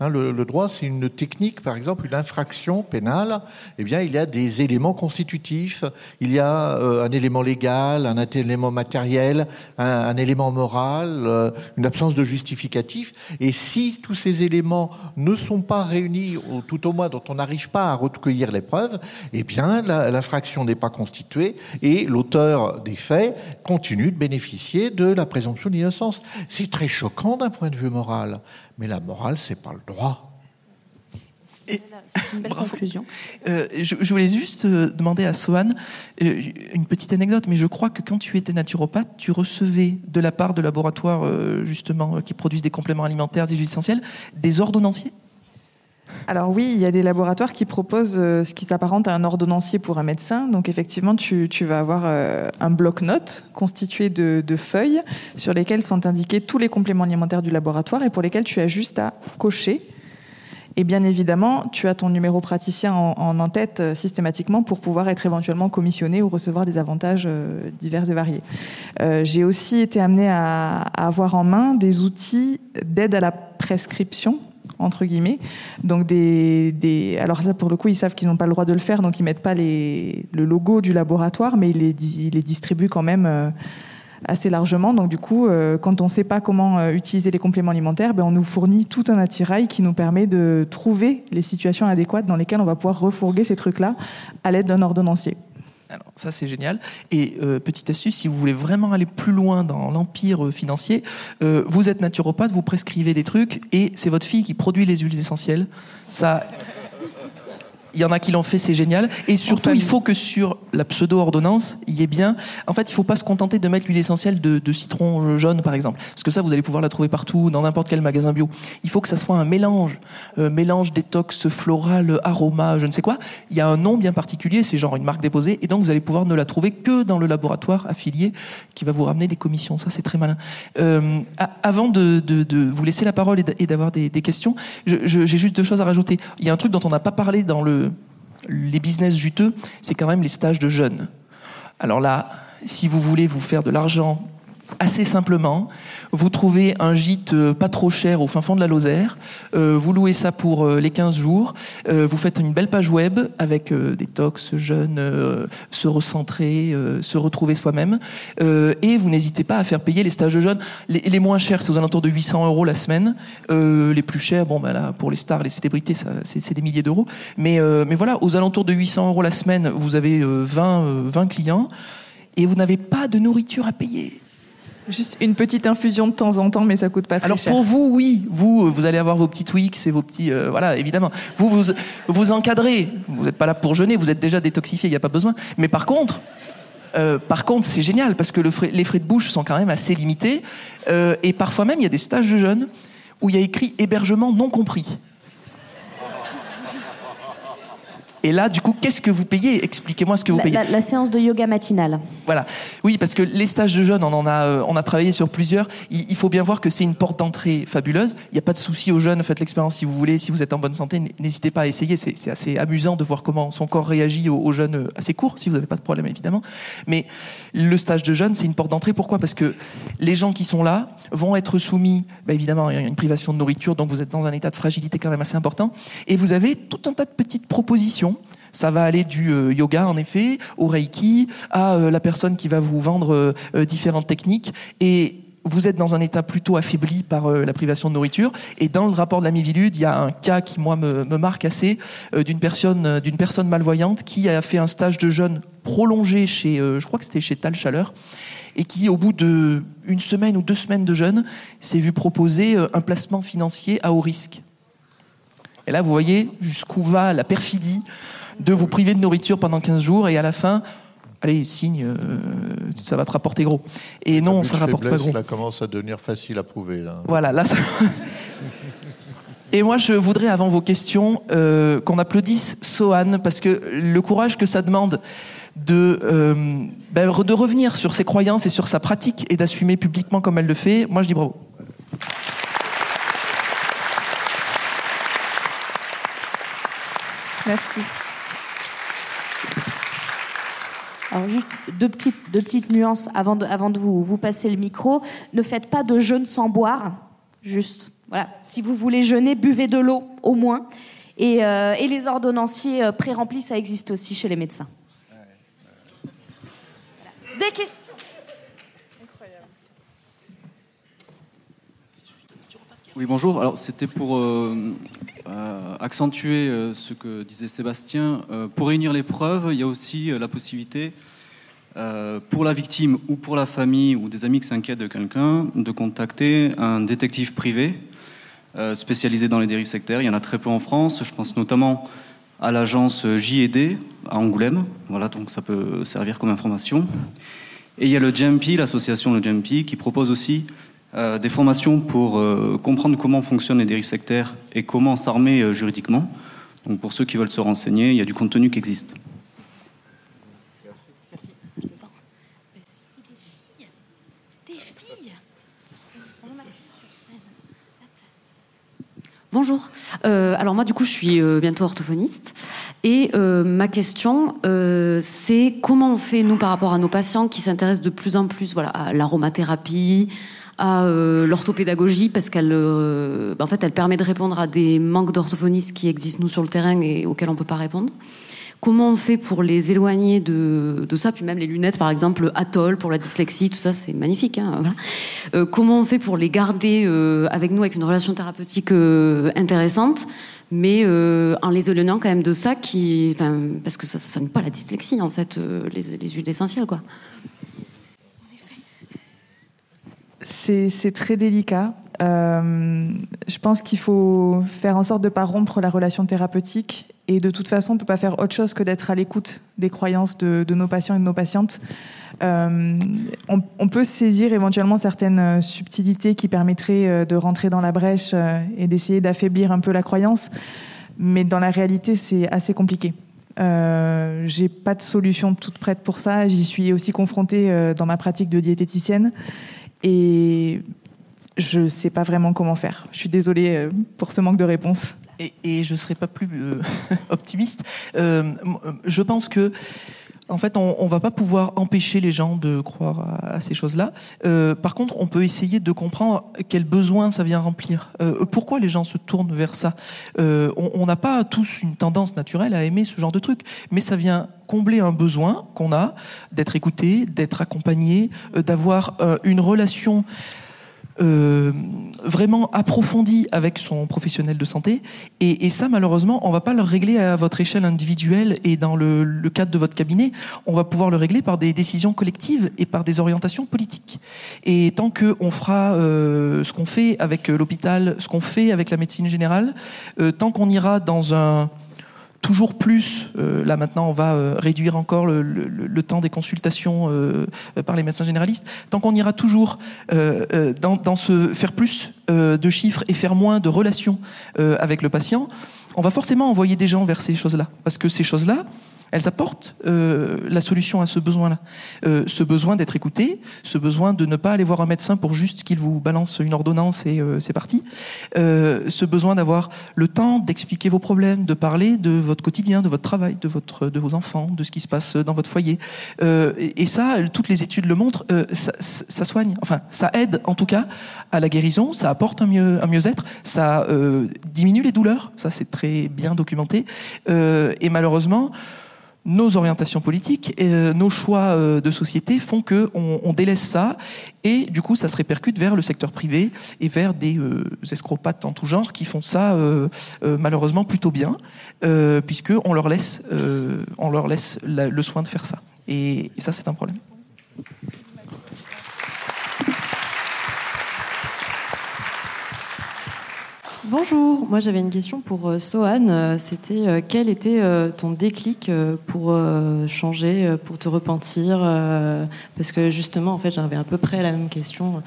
Hein, le, droit, c'est une technique, par exemple, une infraction pénale. Eh bien, il y a des éléments constitutifs. Il y a euh, un élément légal, un élément matériel, un, un élément moral, euh, une absence de justificatif. Et si tous ces éléments ne sont pas réunis, ou tout au moins dont on n'arrive pas à recueillir les preuves, eh bien, l'infraction n'est pas constituée et l'auteur des faits continue de bénéficier de la présomption d'innocence. C'est très choquant d'un point de vue moral. Mais la morale, c'est pas le droit. C'est une belle Bravo. conclusion. Euh, je, je, voulais juste euh, demander à Sohan euh, une petite anecdote, mais je crois que quand tu étais naturopathe, tu recevais de la part de laboratoires justement qui produisent des compléments alimentaires, des huiles essentielles, des ordonnanciers alors oui, il y a des laboratoires qui proposent euh, ce qui s'apparente à un ordonnancier pour un médecin. Donc effectivement, tu, vas avoir euh, un bloc-notes constitué de, feuilles sur lesquelles sont indiqués tous les compléments alimentaires du laboratoire et pour lesquels tu as juste à cocher et bien évidemment, tu as ton numéro praticien en, en, tête euh, systématiquement pour pouvoir être éventuellement commissionné ou recevoir des avantages divers et variés. J'ai aussi été amenée à, à, avoir en main des outils d'aide à la prescription entre guillemets. Donc des, des alors là pour le coup ils savent qu'ils n'ont pas le droit de le faire, donc ils mettent pas les, le logo du laboratoire, mais ils les, distribuent quand même. Euh, assez largement. Donc du coup, euh, quand on ne sait pas comment euh, utiliser les compléments alimentaires, ben, on nous fournit tout un attirail qui nous permet de trouver les situations adéquates dans lesquelles on va pouvoir refourguer ces trucs-là à l'aide d'un ordonnancier. Alors ça c'est génial. Et euh, petite astuce, si vous voulez vraiment aller plus loin dans l'empire euh, financier, euh, vous êtes naturopathe, vous prescrivez des trucs et c'est votre fille qui produit les huiles essentielles. Ça, il y en a qui l'ont fait, c'est génial. Et surtout, il faut que sur la pseudo-ordonnance, il y ait bien. En fait, il ne faut pas se contenter de mettre l'huile essentielle de, citron jaune, par exemple. Parce que ça, vous allez pouvoir la trouver partout, dans n'importe quel magasin bio. Il faut que ça soit un mélange. Euh, mélange détox floral, aroma, je ne sais quoi. Il y a un nom bien particulier, c'est genre une marque déposée. Et donc, vous allez pouvoir ne la trouver que dans le laboratoire affilié qui va vous ramener des commissions. Ça, c'est très malin. Euh, avant de, vous laisser la parole et d'avoir des, questions, j'ai juste deux choses à rajouter. Il y a un truc dont on n'a pas parlé dans le les business juteux, c'est quand même les stages de jeunes. Alors là, si vous voulez vous faire de l'argent assez simplement. Vous trouvez un gîte euh, pas trop cher au fin fond de la Lozère. Euh, vous louez ça pour euh, les 15 jours. vous faites une belle page web avec des talks jeunes, se recentrer, se retrouver soi-même. et vous n'hésitez pas à faire payer les stages de jeunes. Les, moins chers, c'est aux alentours de 800 euros la semaine. les plus chers, bon, ben là, pour les stars, les célébrités, c'est des milliers d'euros. Mais, mais voilà, aux alentours de 800 euros la semaine, vous avez 20, 20 clients et vous n'avez pas de nourriture à payer. Juste une petite infusion de temps en temps, mais ça coûte pas très Alors cher. pour vous, oui, vous, vous allez avoir vos petits Twix et vos petits, euh, voilà, évidemment. Vous, vous, vous encadrez. Vous n'êtes pas là pour jeûner, vous êtes déjà détoxifié, il n'y a pas besoin. Mais par contre, euh, par contre, c'est génial parce que le les frais de bouche sont quand même assez limités. Euh, et parfois même, il y a des stages de jeûne où il y a écrit hébergement non compris. Et là, du coup, qu'est-ce que vous payez Expliquez-moi ce que vous payez. La, séance de yoga matinale. Voilà. Oui, parce que les stages de jeunes, on en a, euh, on a travaillé sur plusieurs. Il, faut bien voir que c'est une porte d'entrée fabuleuse. Il n'y a pas de souci aux jeunes. Faites l'expérience si vous voulez. Si vous êtes en bonne santé, n'hésitez pas à essayer. C'est assez amusant de voir comment son corps réagit aux, jeunes euh, assez courts, si vous n'avez pas de problème, évidemment. Mais le stage de jeunes, c'est une porte d'entrée. Pourquoi? Parce que les gens qui sont là vont être soumis, bah, évidemment, à une privation de nourriture. Donc vous êtes dans un état de fragilité quand même assez important. Et vous avez tout un tas de petites propositions ça va aller du euh, yoga, en effet, au reiki, à euh, la personne qui va vous vendre euh, différentes techniques. Et vous êtes dans un état plutôt affaibli par la privation de nourriture. Et dans le rapport de la Mivilude, il y a un cas qui, moi, me, marque assez, d'une personne, personne malvoyante qui a fait un stage de jeûne prolongé chez, je crois que c'était chez Tal Chaleur, et qui, au bout d'une semaine ou deux semaines de jeûne, s'est vu proposer un placement financier à haut risque. Et là, vous voyez jusqu'où va la perfidie de vous priver de nourriture pendant 15 jours et à la fin, allez, signe, euh, ça va te rapporter gros. Et non, ça rapporte pas gros. Ça commence à devenir facile à prouver. Voilà, là, ça... Et moi, je voudrais, avant vos questions, euh, qu'on applaudisse Sohan, parce que le courage que ça demande de, euh, ben, de revenir sur ses croyances et sur sa pratique et d'assumer publiquement comme elle le fait, moi, je dis bravo. Merci. Alors juste deux petites, nuances avant de, vous, vous passer le micro. Ne faites pas de jeûne sans boire. Juste, voilà. Si vous voulez jeûner, buvez de l'eau au moins. Et, euh, les ordonnanciers euh, pré-remplis, ça existe aussi chez les médecins. Des questions Oui, bonjour. Alors, c'était pour euh, accentuer euh, ce que disait Sébastien. pour réunir les preuves, il y a aussi la possibilité, pour la victime ou pour la famille ou des amis qui s'inquiètent de quelqu'un, de contacter un détective privé spécialisé dans les dérives sectaires. Il y en a très peu en France. Je pense notamment à l'agence JD à Angoulême. Voilà, donc ça peut servir comme information. Et il y a le JMP, l'association Le JMP, qui propose aussi euh, des formations pour euh, comprendre comment fonctionnent les dérives sectaires et comment s'armer euh, juridiquement. Donc pour ceux qui veulent se renseigner, il y a du contenu qui existe. Bonjour. alors moi du coup je suis bientôt orthophoniste et ma question c'est comment on fait nous par rapport à nos patients qui s'intéressent de plus en plus voilà à l'aromathérapie, à euh, l'orthopédagogie parce qu'elle euh, en fait elle permet de répondre à des manques d'orthophonistes qui existent nous sur le terrain et auxquels on peut pas répondre. Comment on fait pour les éloigner de, de ça? Puis même les lunettes, par exemple, Atoll pour la dyslexie, tout ça, c'est magnifique. Hein, voilà. euh, comment on fait pour les garder euh, avec nous, avec une relation thérapeutique intéressante, mais en les éloignant quand même de ça, qui, parce que ça, ça sonne pas la dyslexie, en fait, les, les huiles essentielles, quoi. C'est très délicat. Euh, je pense qu'il faut faire en sorte de ne pas rompre la relation thérapeutique Et de toute façon, on ne peut pas faire autre chose que d'être à l'écoute des croyances de, nos patients et de nos patientes. Euh, on, peut saisir éventuellement certaines subtilités qui permettraient de rentrer dans la brèche et d'essayer d'affaiblir un peu la croyance, mais dans la réalité, c'est assez compliqué. Euh, j'ai pas de solution toute prête pour ça. J'y suis aussi confrontée dans ma pratique de diététicienne et je ne sais pas vraiment comment faire. Je suis désolée euh, pour ce manque de réponse. Et, je ne serai pas plus euh, optimiste. Euh, je pense que en fait, on va pas pouvoir empêcher les gens de croire à, ces choses-là. par contre, on peut essayer de comprendre quels besoins ça vient remplir. pourquoi les gens se tournent vers ça On n'a pas tous une tendance naturelle à aimer ce genre de truc, mais ça vient combler un besoin qu'on a d'être écouté, d'être accompagné, d'avoir une relation euh, vraiment approfondie avec son professionnel de santé. Et, ça, malheureusement, on va pas le régler à votre échelle individuelle et dans le, cadre de votre cabinet. On va pouvoir le régler par des décisions collectives et par des orientations politiques. Et tant qu'on fera euh, ce qu'on fait avec l'hôpital, ce qu'on fait avec la médecine générale, euh, tant qu'on ira dans un toujours plus, euh, là maintenant on va euh, réduire encore le, temps des consultations euh, par les médecins généralistes, tant qu'on ira toujours dans, dans, ce faire plus de chiffres et faire moins de relations avec le patient, on va forcément envoyer des gens vers ces choses-là. Parce que ces choses-là, elles apportent euh, la solution à ce besoin-là. Euh, ce besoin d'être écouté, ce besoin de ne pas aller voir un médecin pour juste qu'il vous balance une ordonnance et euh, c'est parti. ce besoin d'avoir le temps d'expliquer vos problèmes, de parler de votre quotidien, de votre travail, de, votre, de vos enfants, de ce qui se passe dans votre foyer. Et, et, ça, toutes les études le montrent, ça, ça, soigne, enfin, ça aide en tout cas à la guérison, ça apporte un mieux-être, un mieux ça diminue les douleurs, ça c'est très bien documenté. et malheureusement, nos orientations politiques euh, nos choix euh, de société font que on, délaisse ça et du coup ça se répercute vers le secteur privé et vers des euh, escropates en tout genre qui font ça malheureusement plutôt bien puisque on leur laisse on leur laisse le soin de faire ça et ça c'est un problème. Bonjour, moi j'avais une question pour euh, Sohan. Euh, c'était euh, quel était ton déclic pour changer, pour te repentir Parce que justement, en fait, j'avais à peu près la même question.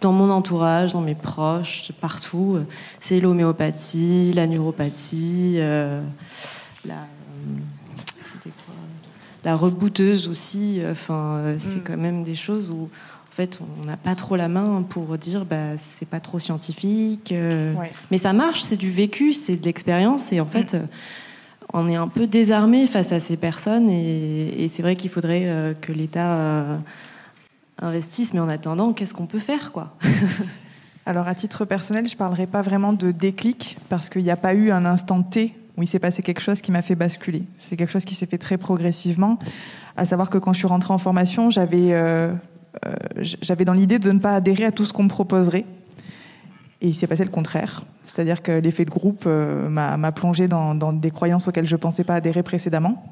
Dans mon entourage, dans mes proches, partout, c'est l'homéopathie, la neuropathie, la, la rebouteuse aussi. Enfin, c'est mm. quand même des choses où fait, on n'a pas trop la main pour dire bah c'est pas trop scientifique. Euh. Mais ça marche, c'est du vécu, c'est de l'expérience et en fait. Euh, on est un peu désarmé face à ces personnes et, c'est vrai qu'il faudrait euh, que l'État investisse, mais en attendant, qu'est-ce qu'on peut faire quoi Alors à titre personnel, je ne parlerai pas vraiment de déclic parce qu'il n'y a pas eu un instant T où il s'est passé quelque chose qui m'a fait basculer. C'est quelque chose qui s'est fait très progressivement. À savoir que quand je suis rentrée en formation, j'avais euh, j'avais dans l'idée de ne pas adhérer à tout ce qu'on me proposerait. Et il s'est passé le contraire. C'est-à-dire que l'effet de groupe euh, m'a plongé dans, des croyances auxquelles je ne pensais pas adhérer précédemment.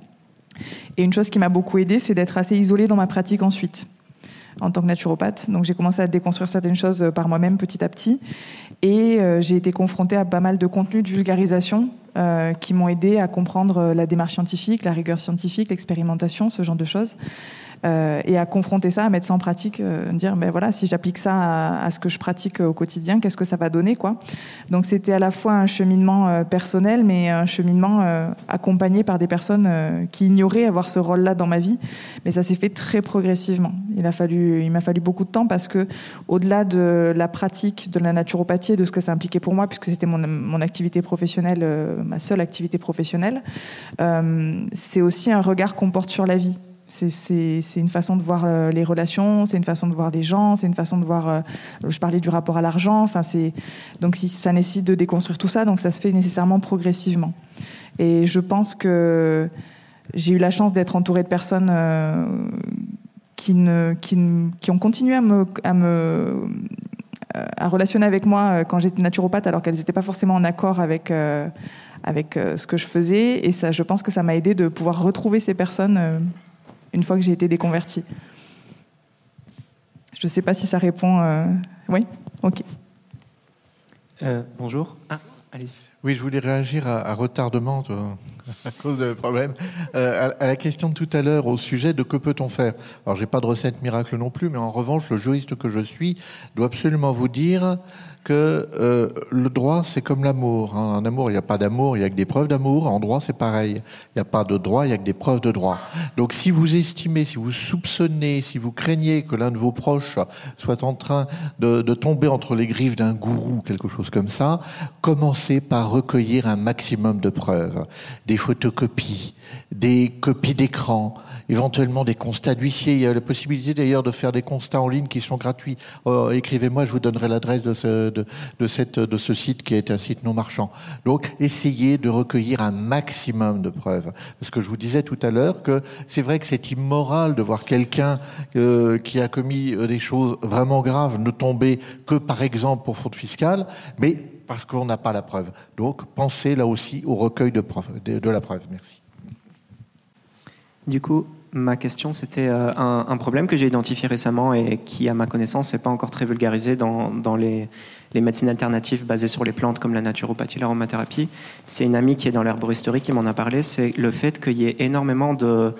Et une chose qui m'a beaucoup aidée, c'est d'être assez isolée dans ma pratique ensuite, en tant que naturopathe. Donc j'ai commencé à déconstruire certaines choses euh, par moi-même petit à petit. Et j'ai été confrontée à pas mal de contenus de vulgarisation qui m'ont aidé à comprendre la démarche scientifique, la rigueur scientifique, l'expérimentation, ce genre de choses. Euh, et à confronter ça, à mettre ça en pratique, euh, dire ben voilà, si j'applique ça à, ce que je pratique au quotidien, qu'est-ce que ça va donner quoi? Donc c'était à la fois un cheminement euh, personnel, mais un cheminement accompagné par des personnes qui ignoraient avoir ce rôle-là dans ma vie. Mais ça s'est fait très progressivement. Il a fallu, il m'a fallu beaucoup de temps parce que au-delà de la pratique de la naturopathie et de ce que ça impliquait pour moi, puisque c'était mon, mon, activité professionnelle, ma seule activité professionnelle, c'est aussi un regard qu'on porte sur la vie. C'est une façon de voir euh, les relations, c'est une façon de voir les gens, c'est une façon de voir. Euh, je parlais du rapport à l'argent. Enfin, c'est donc ça nécessite de déconstruire tout ça, donc ça se fait nécessairement progressivement. Et je pense que j'ai eu la chance d'être entourée de personnes euh, qui, ont continué à me, à relationner avec moi quand j'étais naturopathe, alors qu'elles n'étaient pas forcément en accord avec ce que je faisais. Et je pense que ça m'a aidé de pouvoir retrouver ces personnes une fois que j'ai été déconvertie. Je ne sais pas si ça répond. Euh, oui Ok. Euh, bonjour. Ah, allez-y. Oui, je voulais réagir à, retardement à cause de problème. Euh, à, la question de tout à l'heure au sujet de que peut-on faire. Alors, j'ai pas de recette miracle non plus, mais en revanche, le juriste que je suis doit absolument vous dire que euh, le droit, c'est comme l'amour. Hein. En amour, il n'y a pas d'amour, il y a que des preuves d'amour. En droit, c'est pareil. Il n'y a pas de droit, il y a que des preuves de droit. Donc, si vous estimez, si vous soupçonnez, si vous craignez que l'un de vos proches soit en train de, de tomber entre les griffes d'un gourou, quelque chose comme ça, commencez par recueillir un maximum de preuves, des photocopies, des copies d'écran, éventuellement des constats d'huissier. Il y a la possibilité d'ailleurs de faire des constats en ligne qui sont gratuits. Oh, écrivez-moi, je vous donnerai l'adresse de ce, site qui est un site non marchand. Donc, essayez de recueillir un maximum de preuves. Parce que je vous disais tout à l'heure que c'est vrai que c'est immoral de voir quelqu'un euh, qui a commis euh, des choses vraiment graves ne tomber que, par exemple, pour faute fiscale, mais parce qu'on n'a pas la preuve. Donc, pensez là aussi au recueil de la preuve. Merci. Du coup, ma question, c'était euh, un, problème que j'ai identifié récemment et qui, à ma connaissance, n'est pas encore très vulgarisé dans, les, médecines alternatives basées sur les plantes comme la naturopathie, l'aromathérapie. C'est une amie qui est dans l'herboristerie qui m'en a parlé. C'est le fait qu'il y ait énormément de,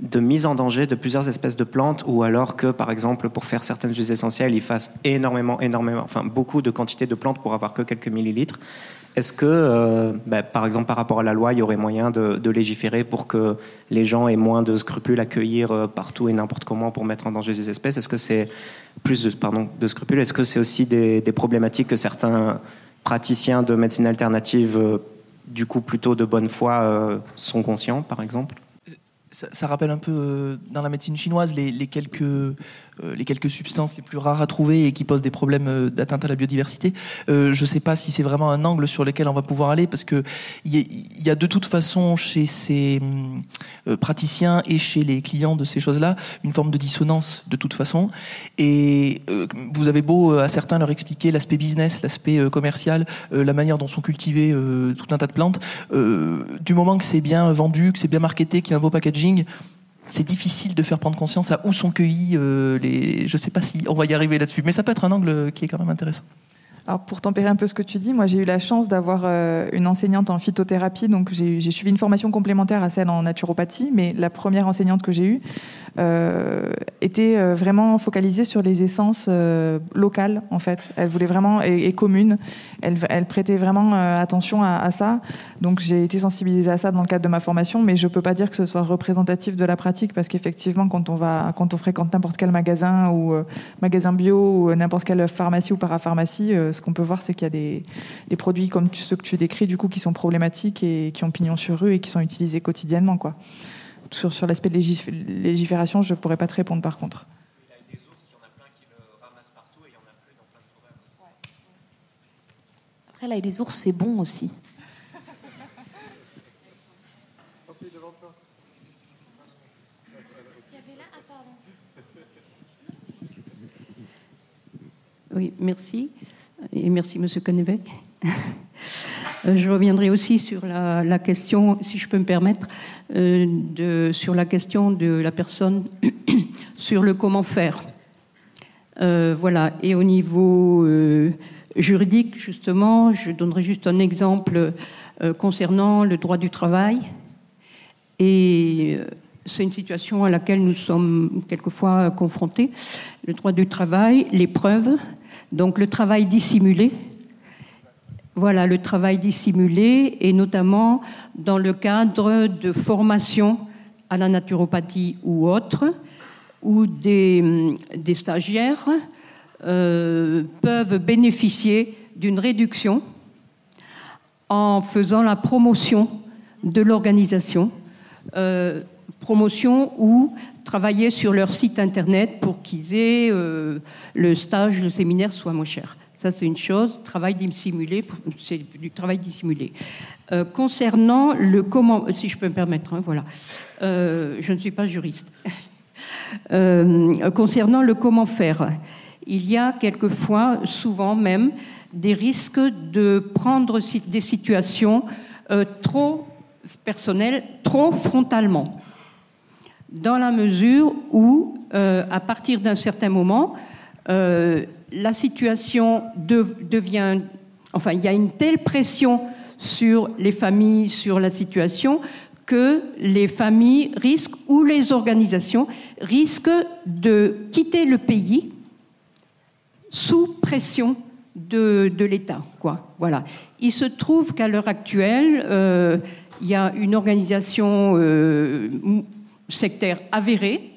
de mise en danger de plusieurs espèces de plantes ou alors que, par exemple, pour faire certaines huiles essentielles, il fasse énormément, énormément, enfin beaucoup de quantité de plantes pour avoir que quelques millilitres. Est-ce que, euh, bah, par exemple, par rapport à la loi, il y aurait moyen de, légiférer pour que les gens aient moins de scrupules à cueillir euh, partout et n'importe comment pour mettre en danger des espèces? Est-ce que c'est plus de, pardon, de scrupules? Est-ce que c'est aussi des, problématiques que certains praticiens de médecine alternative, euh, du coup plutôt de bonne foi, sont conscients, par exemple? Ça, rappelle un peu dans la médecine chinoise les quelques les quelques substances les plus rares à trouver et qui posent des problèmes euh, d'atteinte à la biodiversité. Euh, je ne sais pas si c'est vraiment un angle sur lequel on va pouvoir aller parce que il y, a de toute façon chez ces praticiens et chez les clients de ces choses-là une forme de dissonance de toute façon. Et vous avez beau à certains leur expliquer l'aspect business, l'aspect commercial, la manière dont sont cultivées tout un tas de plantes, du moment que c'est bien vendu, que c'est bien marketé, qu'il y a un beau packaging, c'est difficile de faire prendre conscience à où sont cueillis euh, les. Je ne sais pas si on va y arriver là-dessus, mais ça peut être un angle qui est quand même intéressant. Alors pour tempérer un peu ce que tu dis, moi j'ai eu la chance d'avoir euh, une enseignante en phytothérapie, donc j'ai suivi une formation complémentaire à celle en naturopathie, mais la première enseignante que j'ai eue, euh, était euh, vraiment focalisée sur les essences locales, en fait. Elle voulait vraiment, et, communes. Elle, elle, prêtait vraiment attention à, ça. Donc j'ai été sensibilisée à ça dans le cadre de ma formation, mais je peux pas dire que ce soit représentatif de la pratique, parce qu'effectivement, quand on va, quand on fréquente n'importe quel magasin ou magasin bio ou n'importe quelle pharmacie ou parapharmacie, ce qu'on peut voir, c'est qu'il y a des, des, produits comme ceux que tu décris, du coup, qui sont problématiques et qui ont pignon sur rue et qui sont utilisés quotidiennement, quoi. Sur, sur l'aspect de légifération, je ne pourrais pas te répondre par contre. Après, là, des ours, c'est bon aussi. Oui, merci. Et merci, Monsieur Connevec. Euh, je reviendrai aussi sur la, question, si je peux me permettre, euh, sur la question de la personne, sur le comment faire. Euh, voilà. Et au niveau juridique, justement, je donnerai juste un exemple concernant le droit du travail. Et c'est une situation à laquelle nous sommes quelquefois confrontés. Le droit du travail, les preuves, donc le travail dissimulé, voilà, le travail dissimulé, et notamment dans le cadre de formation à la naturopathie ou autre, où des, stagiaires euh, peuvent bénéficier d'une réduction en faisant la promotion de l'organisation, euh, promotion ou travailler sur leur site internet pour qu'ils aient euh, le stage, le séminaire soit moins cher. Ça, c'est une chose. Travail dissimulé, c'est du travail dissimulé. Euh, concernant le comment, si je peux me permettre, hein, voilà. Euh, je ne suis pas juriste. Concernant le comment faire, il y a quelquefois, souvent même, des risques de prendre des situations trop personnelles, trop frontalement, dans la mesure où, à partir d'un certain moment, la situation devient, enfin, il y a une telle pression sur les familles, sur la situation, que les familles risquent ou les organisations risquent de quitter le pays sous pression de, l'État. Voilà. Il se trouve qu'à l'heure actuelle, euh, il y a une organisation euh, sectaire avérée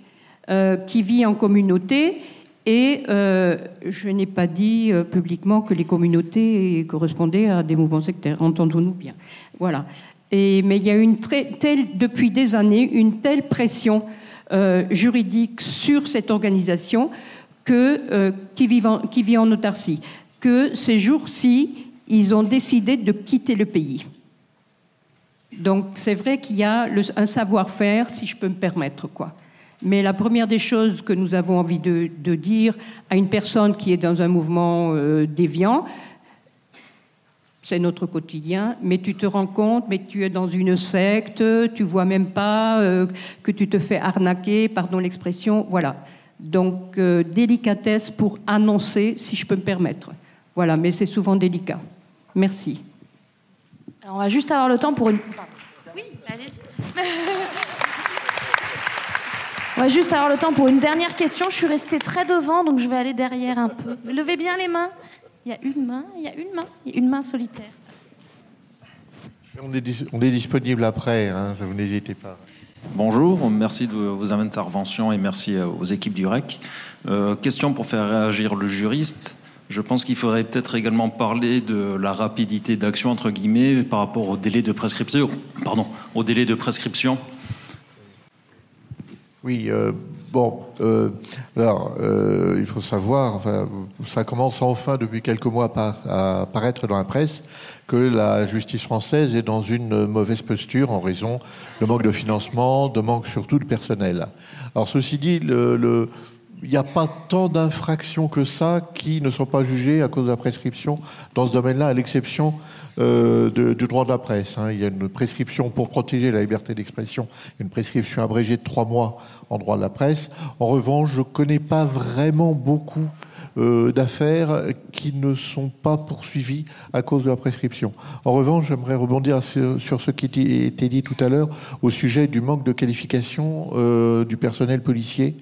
euh, qui vit en communauté et je n'ai pas dit publiquement que les communautés correspondaient à des mouvements sectaires, entendons-nous bien. Voilà. Et, mais il y a une très, telle, depuis des années une telle pression juridique sur cette organisation qui, vit en, qui vit en autarcie que ces jours-ci, ils ont décidé de quitter le pays. Donc c'est vrai qu'il y a un savoir-faire, si je peux me permettre, quoi. Mais la première des choses que nous avons envie de, dire à une personne qui est dans un mouvement euh, déviant, c'est notre quotidien, mais tu te rends compte, mais tu es dans une secte, tu vois même pas euh, que tu te fais arnaquer, pardon l'expression, voilà. Donc euh, délicatesse pour annoncer, si je peux me permettre. Voilà, mais c'est souvent délicat. Merci. On va juste avoir le temps pour une. Oui, allez-y. on va juste avoir le temps pour une dernière question. Je suis restée très devant, donc je vais aller derrière un peu. Levez bien les mains. Il y a une main, il y a une main, il y a une main solitaire. On est, disponible après, hein, vous n'hésitez pas. Bonjour, merci de vos interventions et merci aux équipes du REC. Euh, question pour faire réagir le juriste. Je pense qu'il faudrait peut-être également parler de la rapidité d'action entre guillemets par rapport au délai de prescription. Pardon, au délai de prescription. Oui, euh, bon, euh, alors euh, il faut savoir, enfin, ça commence enfin depuis quelques mois à apparaître dans la presse que la justice française est dans une mauvaise posture en raison de manque de financement, de manque surtout de personnel. Alors ceci dit, le, le il n'y a pas tant d'infractions que ça qui ne sont pas jugées à cause de la prescription dans ce domaine-là, à l'exception euh, du droit de la presse. Hein. Il y a une prescription pour protéger la liberté d'expression, une prescription abrégée de trois mois en droit de la presse. En revanche, je ne connais pas vraiment beaucoup euh, d'affaires qui ne sont pas poursuivies à cause de la prescription. En revanche, j'aimerais rebondir sur, ce qui a été dit tout à l'heure au sujet du manque de qualification euh, du personnel policier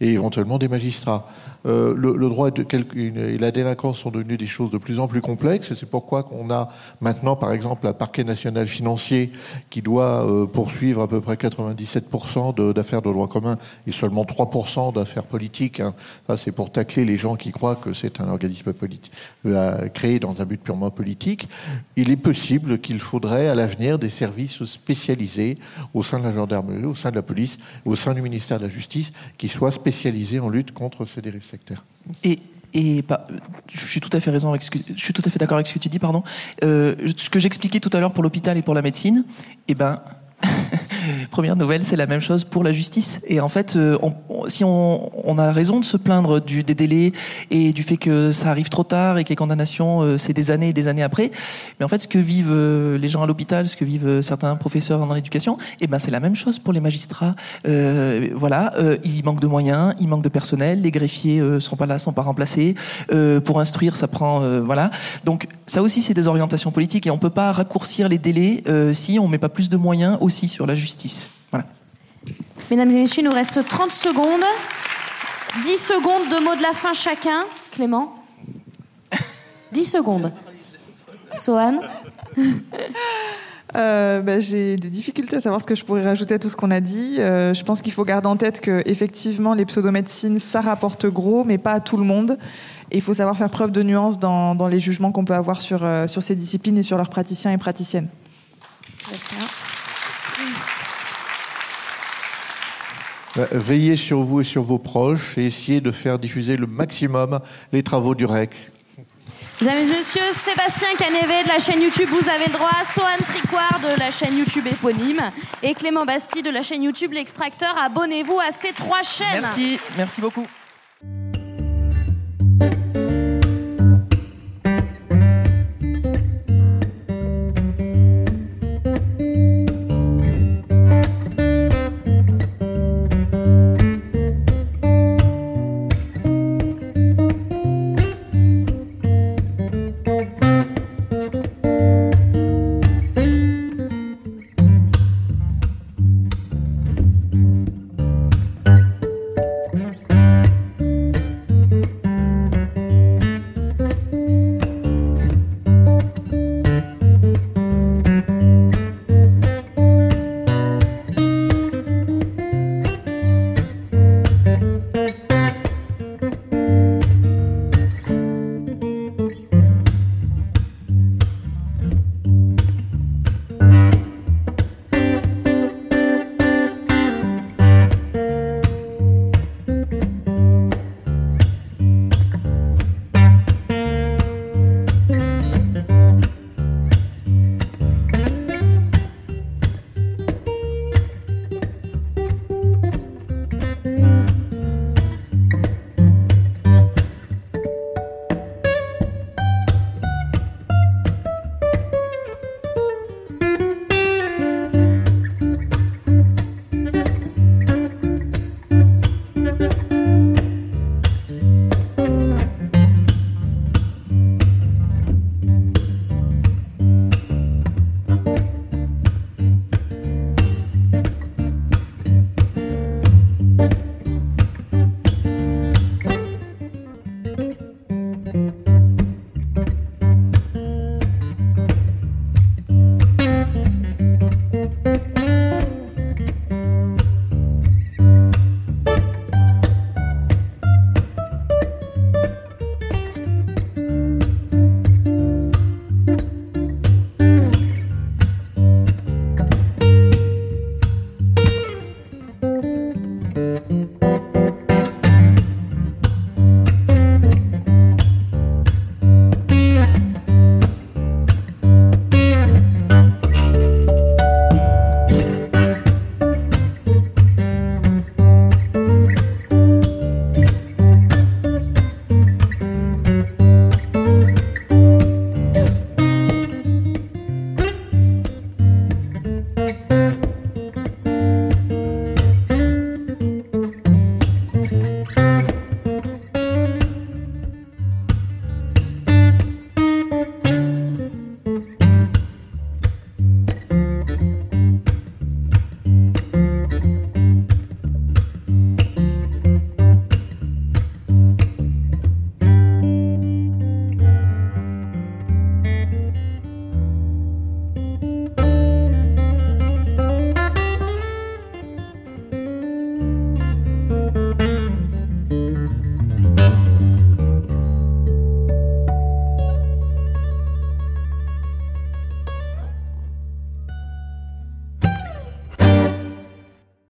et éventuellement des magistrats. Euh, le, droit et la délinquance sont devenus des choses de plus en plus complexes. Et c'est pourquoi on a maintenant, par exemple, un parquet national financier qui doit euh, poursuivre à peu près 97% d'affaires de, droit commun et seulement 3% d'affaires politiques. Hein. C'est pour tacler les gens qui croient que c'est un organisme politique euh, créé dans un but purement politique. Il est possible qu'il faudrait à l'avenir des services spécialisés au sein de la gendarmerie, au sein de la police, au sein du ministère de la Justice, qui soient spécialisés en lutte contre ces dérives sectaire. Et, et bah, je suis tout à fait raison je suis tout à fait d'accord avec ce que tu dis, pardon. Euh, ce que j'expliquais tout à l'heure pour l'hôpital et pour la médecine, eh ben, première nouvelle, c'est la même chose pour la justice. Et en fait, euh, si on, a raison de se plaindre des délais et du fait que ça arrive trop tard et que les condamnations, euh, c'est des années et des années après, mais en fait, ce que vivent euh, les gens à l'hôpital, ce que vivent certains professeurs dans l'éducation, eh ben, c'est la même chose pour les magistrats. voilà, il manque de moyens, il manque de personnel, les greffiers sont pas là, sont pas remplacés. pour instruire, ça prend, voilà. Donc, ça aussi, c'est des orientations politiques et on peut pas raccourcir les délais si on met pas plus de moyens aussi sur la justice. Voilà. Mesdames et messieurs, il nous reste 30 secondes. 10 secondes de mots de la fin chacun. Clément 10 secondes. Sohan euh, bah, J'ai des difficultés à savoir ce que je pourrais rajouter à tout ce qu'on a dit. Euh, je pense qu'il faut garder en tête que effectivement les pseudomédecines, ça rapporte gros, mais pas à tout le monde. Et il faut savoir faire preuve de nuance dans, dans les jugements qu'on peut avoir sur, euh, sur ces disciplines et sur leurs praticiens et praticiennes. Euh, veillez sur vous et sur vos proches et essayez de faire diffuser le maximum les travaux du REC. Mesdames et messieurs, Sébastien Canévet de la chaîne YouTube Vous avez le droit, Sohan Tricoire de la chaîne YouTube éponyme et Clément Bastille de la chaîne YouTube L'Extracteur. Abonnez-vous à ces trois chaînes. Merci, merci beaucoup.